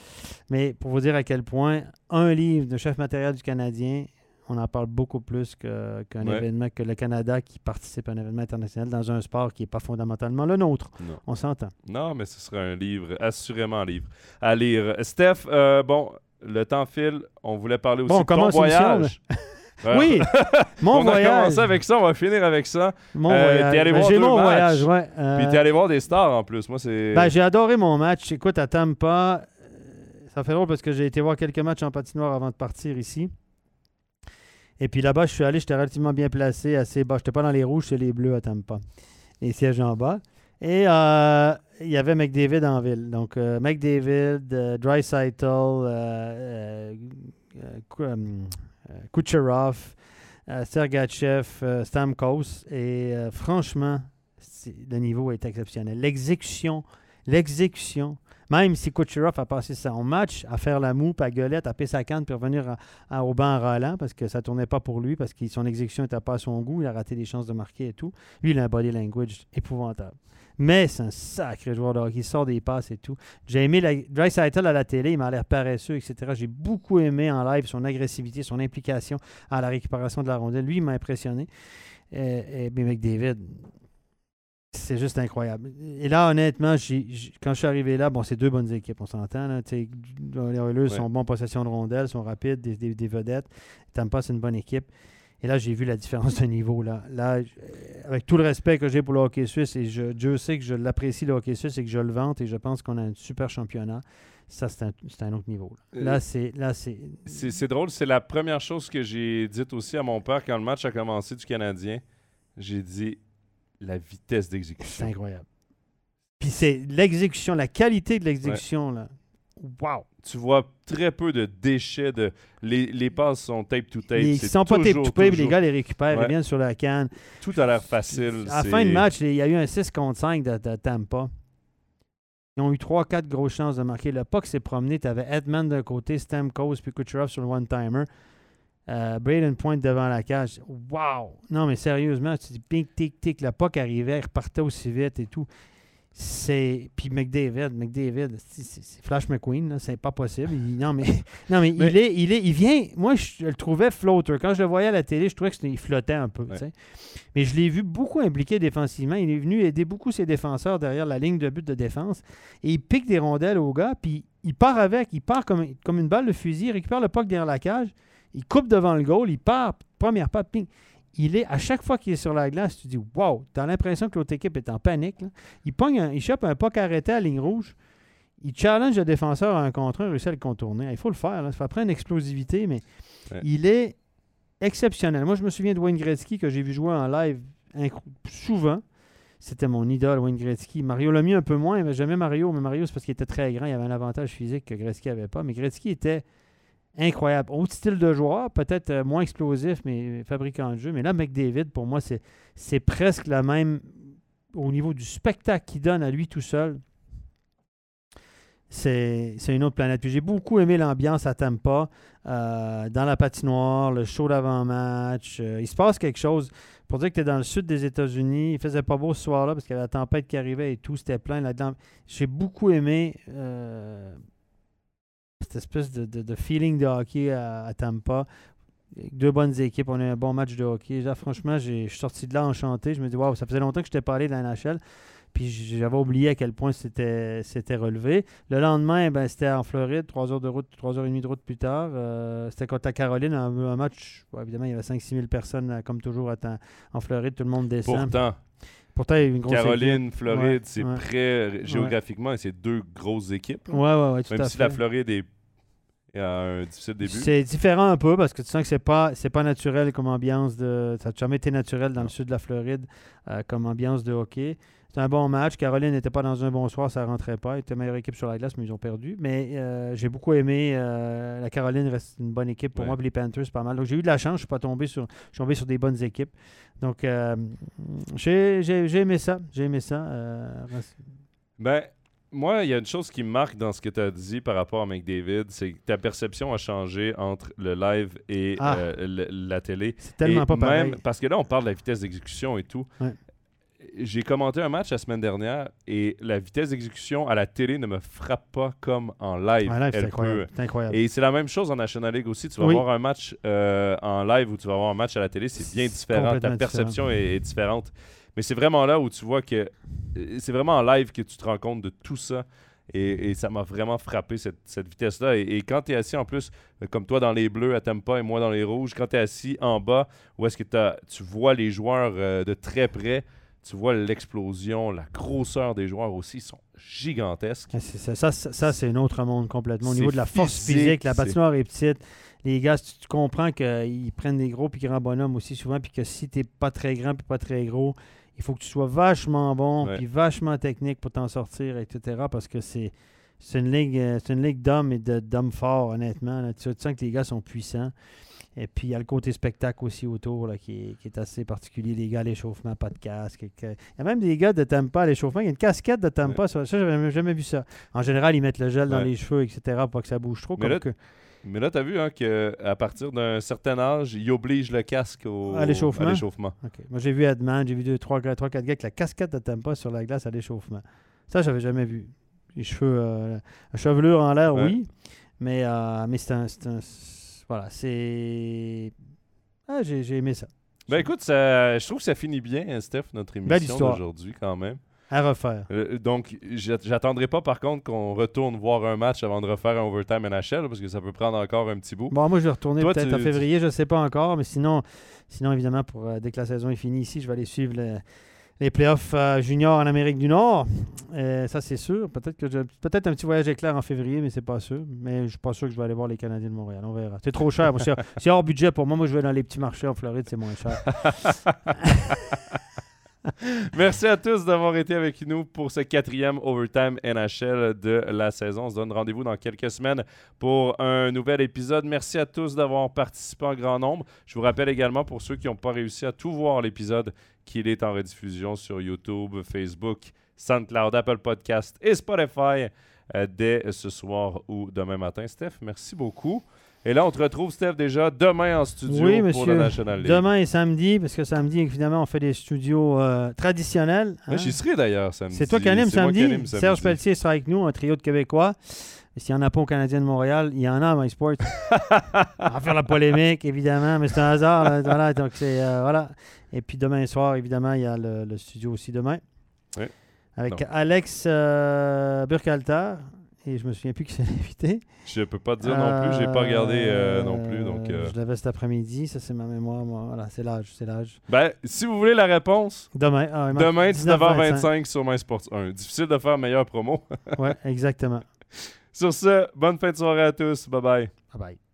Mais pour vous dire à quel point un livre de chef matériel du Canadien, on en parle beaucoup plus qu'un Ouais. événement, que le Canada qui participe à un événement international dans un sport qui n'est pas fondamentalement le nôtre. Non. On s'entend. Non, mais ce serait un livre, assurément un livre à lire. Steph, euh, bon, le temps file. On voulait parler aussi Bon, de ton voyage. <laughs> Oui, mon <laughs> on a voyage. commencé avec ça, on va finir avec ça. Mon Euh, voyage. t'es allé Ben, voir deux mon matchs. voyage, ouais. Euh, Puis t'es allé voir des stars en plus. Moi, c'est. ben, j'ai adoré mon match. Écoute, à Tampa, euh, ça fait drôle parce que j'ai été voir quelques matchs en patinoire avant de partir ici. Et puis là-bas, je suis allé, j'étais relativement bien placé, assez bas. J'étais pas dans les rouges, c'est les bleus à Tampa. Les sièges en bas. Et euh, il y avait McDavid en ville. Donc, euh, McDavid, euh, Dreisaitl, euh, Ku- Kucherov, Sergachev, Stamkos. Et franchement, le niveau est exceptionnel. L'exécution, l'exécution. Même si Kucherov a passé son match à faire la moue, à gueuler, à taper sa canne, puis revenir à- à- au banc en râlant parce que ça tournait pas pour lui, parce que son exécution n'était pas à son goût, il a raté des chances de marquer et tout. Lui, il a un body language épouvantable. Mais c'est un sacré joueur de hockey, il sort des passes et tout. J'ai aimé la Draisaitl à la télé, il m'a l'air paresseux, etc. J'ai beaucoup aimé en live son agressivité, son implication à la récupération de la rondelle. Lui, il m'a impressionné. Et, et, mais McDavid, c'est juste incroyable. Et là, honnêtement, quand je suis arrivé là, bon, c'est deux bonnes équipes, on s'entend. Les Oilers Ouais. sont bons en possession de rondelles, sont rapides, des, des- des vedettes. Tampa, c'est une bonne équipe. Et là, j'ai vu la différence de niveau. Là, là euh, avec tout le respect que j'ai pour le hockey suisse, et je, Dieu sait que je l'apprécie, le hockey suisse, et que je le vante, et je pense qu'on a un super championnat. Ça, c'est un, c'est un autre niveau. Là, Euh, Là, c'est. Là, c'est. C'est c'est drôle, c'est la première chose que j'ai dite aussi à mon père quand le match a commencé du Canadien. J'ai dit la vitesse C'est d'exécution. incroyable. Puis c'est l'exécution, la qualité de l'exécution, là. Wow! Tu vois très peu de déchets. De... Les, les passes sont tape to tape. Ils c'est sont pas tape toujours, to tape, les gars les récupèrent, Ouais. ils viennent sur la canne. Tout a l'air facile. À la fin de match, il y a eu un 6 contre 5 de, de Tampa. Ils ont eu 3-4 grosses chances de marquer. Le puck s'est promené. Tu avais Edman d'un côté, Stamkos, puis Kucherov sur le one-timer. Euh, Braden Point devant la cage. Wow! Non, mais sérieusement, tu dis ping, tic, tic. Le puck arrivait, il repartait aussi vite et tout. C'est. Puis McDavid, McDavid, c'est- Flash McQueen, c'est pas possible. Il- non, mais, <laughs> non, mais, Mais- Il, est, il est. Il vient. Moi, je le trouvais floater. Quand je le voyais à la télé, je trouvais qu'il flottait un peu. Ouais. Mais je l'ai vu beaucoup impliqué défensivement. Il est venu aider beaucoup ses défenseurs derrière la ligne de but de défense. Et il pique des rondelles au gars, puis il part avec. Il part comme, comme une balle de fusil. Il récupère le puck derrière la cage. Il coupe devant le goal. Il part. Première patte, ping. Il est, à chaque fois qu'il est sur la glace, tu dis Wow, tu as l'impression que l'autre équipe est en panique. là. Il, pogne un- il chope un puck arrêté à ligne rouge. Il challenge le défenseur à un contre un, il réussit à le contourner. Il faut le faire. là. Ça prend une explosivité, mais Ouais. il est exceptionnel. Moi, je me souviens de Wayne Gretzky que j'ai vu jouer en live souvent. C'était mon idole, Wayne Gretzky. Mario Lemieux un peu moins, mais j'aimais Mario, mais Mario, c'est parce qu'il était très grand. Il avait un avantage physique que Gretzky n'avait pas. Mais Gretzky était incroyable. Autre style de joueur, peut-être euh, moins explosif, mais fabricant de jeu. Mais là, McDavid, pour moi, c'est, presque la même au niveau du spectacle qu'il donne à lui tout seul. C'est, une autre planète. Puis j'ai beaucoup aimé l'ambiance à Tampa, euh, dans la patinoire, le show d'avant-match. Euh, il se passe quelque chose. Pour dire que tu es dans le sud des États-Unis, il faisait pas beau ce soir-là parce qu'il y avait la tempête qui arrivait et tout, c'était plein là-dedans. J'ai beaucoup aimé cette espèce de, feeling de hockey à, Tampa. Deux bonnes équipes, on a eu un bon match de hockey. Là, franchement, je suis sorti de là enchanté. Je me dis, waouh, ça faisait longtemps que je n'étais pas allé dans la NHL. Puis j'avais oublié à quel point c'était relevé. Le lendemain, ben, c'était en Floride, trois heures de route, heures et demie de route plus tard. Euh, c'était contre la Caroline, un, match. évidemment, il y avait 5-6 000 personnes, euh, comme toujours, à en Floride. Tout le monde descend. Pourtant, Pourtant, il y a eu une grosse Caroline, Floride, Ouais, c'est ouais. près géographiquement et c'est deux grosses équipes. équipe. Ouais, ouais, ouais, tout Même à si fait. la Floride est un difficile début. C'est différent un peu parce que tu sens que c'est pas c'est pas naturel comme ambiance de ça n'a jamais été naturel dans le sud de la Floride euh, comme ambiance de hockey. C'est un bon match. Caroline n'était pas dans un bon soir, ça rentrait pas. Elle était meilleure équipe sur la glace, mais ils ont perdu. Mais euh, j'ai beaucoup aimé. euh, la Caroline reste une bonne équipe pour Ouais. moi. puis les Panthers, c'est pas mal. Donc j'ai eu de la chance. Je suis pas tombé sur. Je suis tombé sur des bonnes équipes. Donc j'ai aimé ça. J'ai aimé ça. Ben, moi, il y a une chose qui me marque dans ce que tu as dit par rapport à McDavid, c'est que ta perception a changé entre le live et Ah. euh, la télé. c'est tellement Et pas pareil. même- Parce que là, on parle de la vitesse d'exécution et tout. Ouais. J'ai commenté un match la semaine dernière et la vitesse d'exécution à la télé ne me frappe pas comme en live. En live, c'est incroyable. Et c'est la même chose en National League aussi. Tu vas Oui. voir un match euh, en live ou tu vas voir un match à la télé, c'est bien différent. Ta perception est, est différente. Mais c'est vraiment là où tu vois que euh, c'est vraiment en live que tu te rends compte de tout ça. Et, et ça m'a vraiment frappé cette, cette vitesse-là. Et, et quand tu es assis en plus, euh, comme toi dans les bleus à Tampa et moi dans les rouges, quand tu es assis en bas, où est-ce que t'as- tu vois les joueurs euh, de très près, tu vois l'explosion, la grosseur des joueurs aussi, ils sont gigantesques. Ah, ça, ça, ça, c'est un autre monde complètement. Au niveau de la force physique, physique, la patinoire est petite. Les gars, tu, tu comprends qu'ils prennent des gros puis grands bonhommes aussi souvent, puis que si tu pas très grand puis pas très gros, il faut que tu sois vachement bon puis vachement technique pour t'en sortir, etc. Parce que c'est une ligue, euh, c'est une ligue d'hommes et de- d'hommes forts, honnêtement. là. Tu, tu sens que les gars sont puissants. Et puis, il y a le côté spectacle aussi autour là, qui, est, qui est assez particulier. Les gars à l'échauffement, pas de casque. Il y a même des gars de Tampa à l'échauffement. Il y a une casquette de Tampa. Ça, ça, j'avais jamais vu ça. En général, ils mettent le gel dans les cheveux, etc. pour pas que ça bouge trop. Mais comme là, que- Mais là, tu as vu hein, qu'à partir d'un certain âge, ils obligent le casque au, À l'échauffement? Moi, j'ai vu Edman, j'ai vu 3-4 gars avec la casquette de Tampa sur la glace à l'échauffement. Ça, j'avais jamais vu. Les cheveux, euh, la chevelure en l'air, Ouais. oui. Mais, euh, mais c'est un, un- Voilà, c'est. Ah, j'ai aimé ça. Ben écoute, ça, je trouve que ça finit bien, hein, Steph, notre émission d'aujourd'hui quand même. À refaire. Euh, donc, j'a- j'attendrai pas par contre qu'on retourne voir un match avant de refaire un overtime NHL parce que ça peut prendre encore un petit bout. Bon, moi, je vais retourner peut-être tu- en février, je ne sais pas encore, mais sinon, sinon évidemment, pour, euh, dès que la saison est finie ici, je vais aller suivre le- les playoffs euh, juniors en Amérique du Nord. Euh, ça, c'est sûr. Peut-être que je- peut-être un petit voyage éclair en février, mais c'est pas sûr. Mais je suis pas sûr que je vais aller voir les Canadiens de Montréal. On verra. C'est trop cher. C'est hors budget pour moi. Moi, je vais dans les petits marchés en Floride, c'est moins cher. <laughs> <laughs> Merci à tous d'avoir été avec nous pour ce quatrième Overtime NHL de la saison. On se donne rendez-vous dans quelques semaines pour un nouvel épisode. Merci à tous d'avoir participé en grand nombre. Je vous rappelle également pour ceux qui n'ont pas réussi à tout voir l'épisode qu'il est en rediffusion sur YouTube, Facebook, SoundCloud, Apple Podcast et Spotify euh, dès ce soir ou demain matin. Steph, merci beaucoup. Et là, on te retrouve, Steph, déjà demain en studio Oui, pour la monsieur. National League. Demain et samedi, parce que samedi, évidemment, on fait des studios euh, traditionnels. Hein. J'y serai d'ailleurs samedi. C'est toi qui anime samedi. anime Serge Pelletier sera avec nous, un trio de Québécois. S'il n'y en a pas au Canadien de Montréal, il y en a à MySport. <laughs> on va faire la polémique, évidemment, mais c'est un hasard. là. Voilà, donc euh, voilà. Et puis demain soir, évidemment, il y a le, le studio aussi demain. Oui. Avec Non. Alex euh, Burkhalter. Et je me souviens plus qui c'est <laughs> l'invité. Je peux pas te dire non plus, j'ai pas regardé euh, non plus. Euh, Donc, euh, Je l'avais cet après-midi, ça c'est ma mémoire. moi. Voilà, c'est l'âge, c'est l'âge. Ben, si vous voulez la réponse, Demain, ah, demain 19h25. 19h25 sur MySports 1. Difficile de faire meilleure promo. Ouais, exactement. <laughs> sur ce, bonne fin de soirée à tous. Bye bye. Bye bye.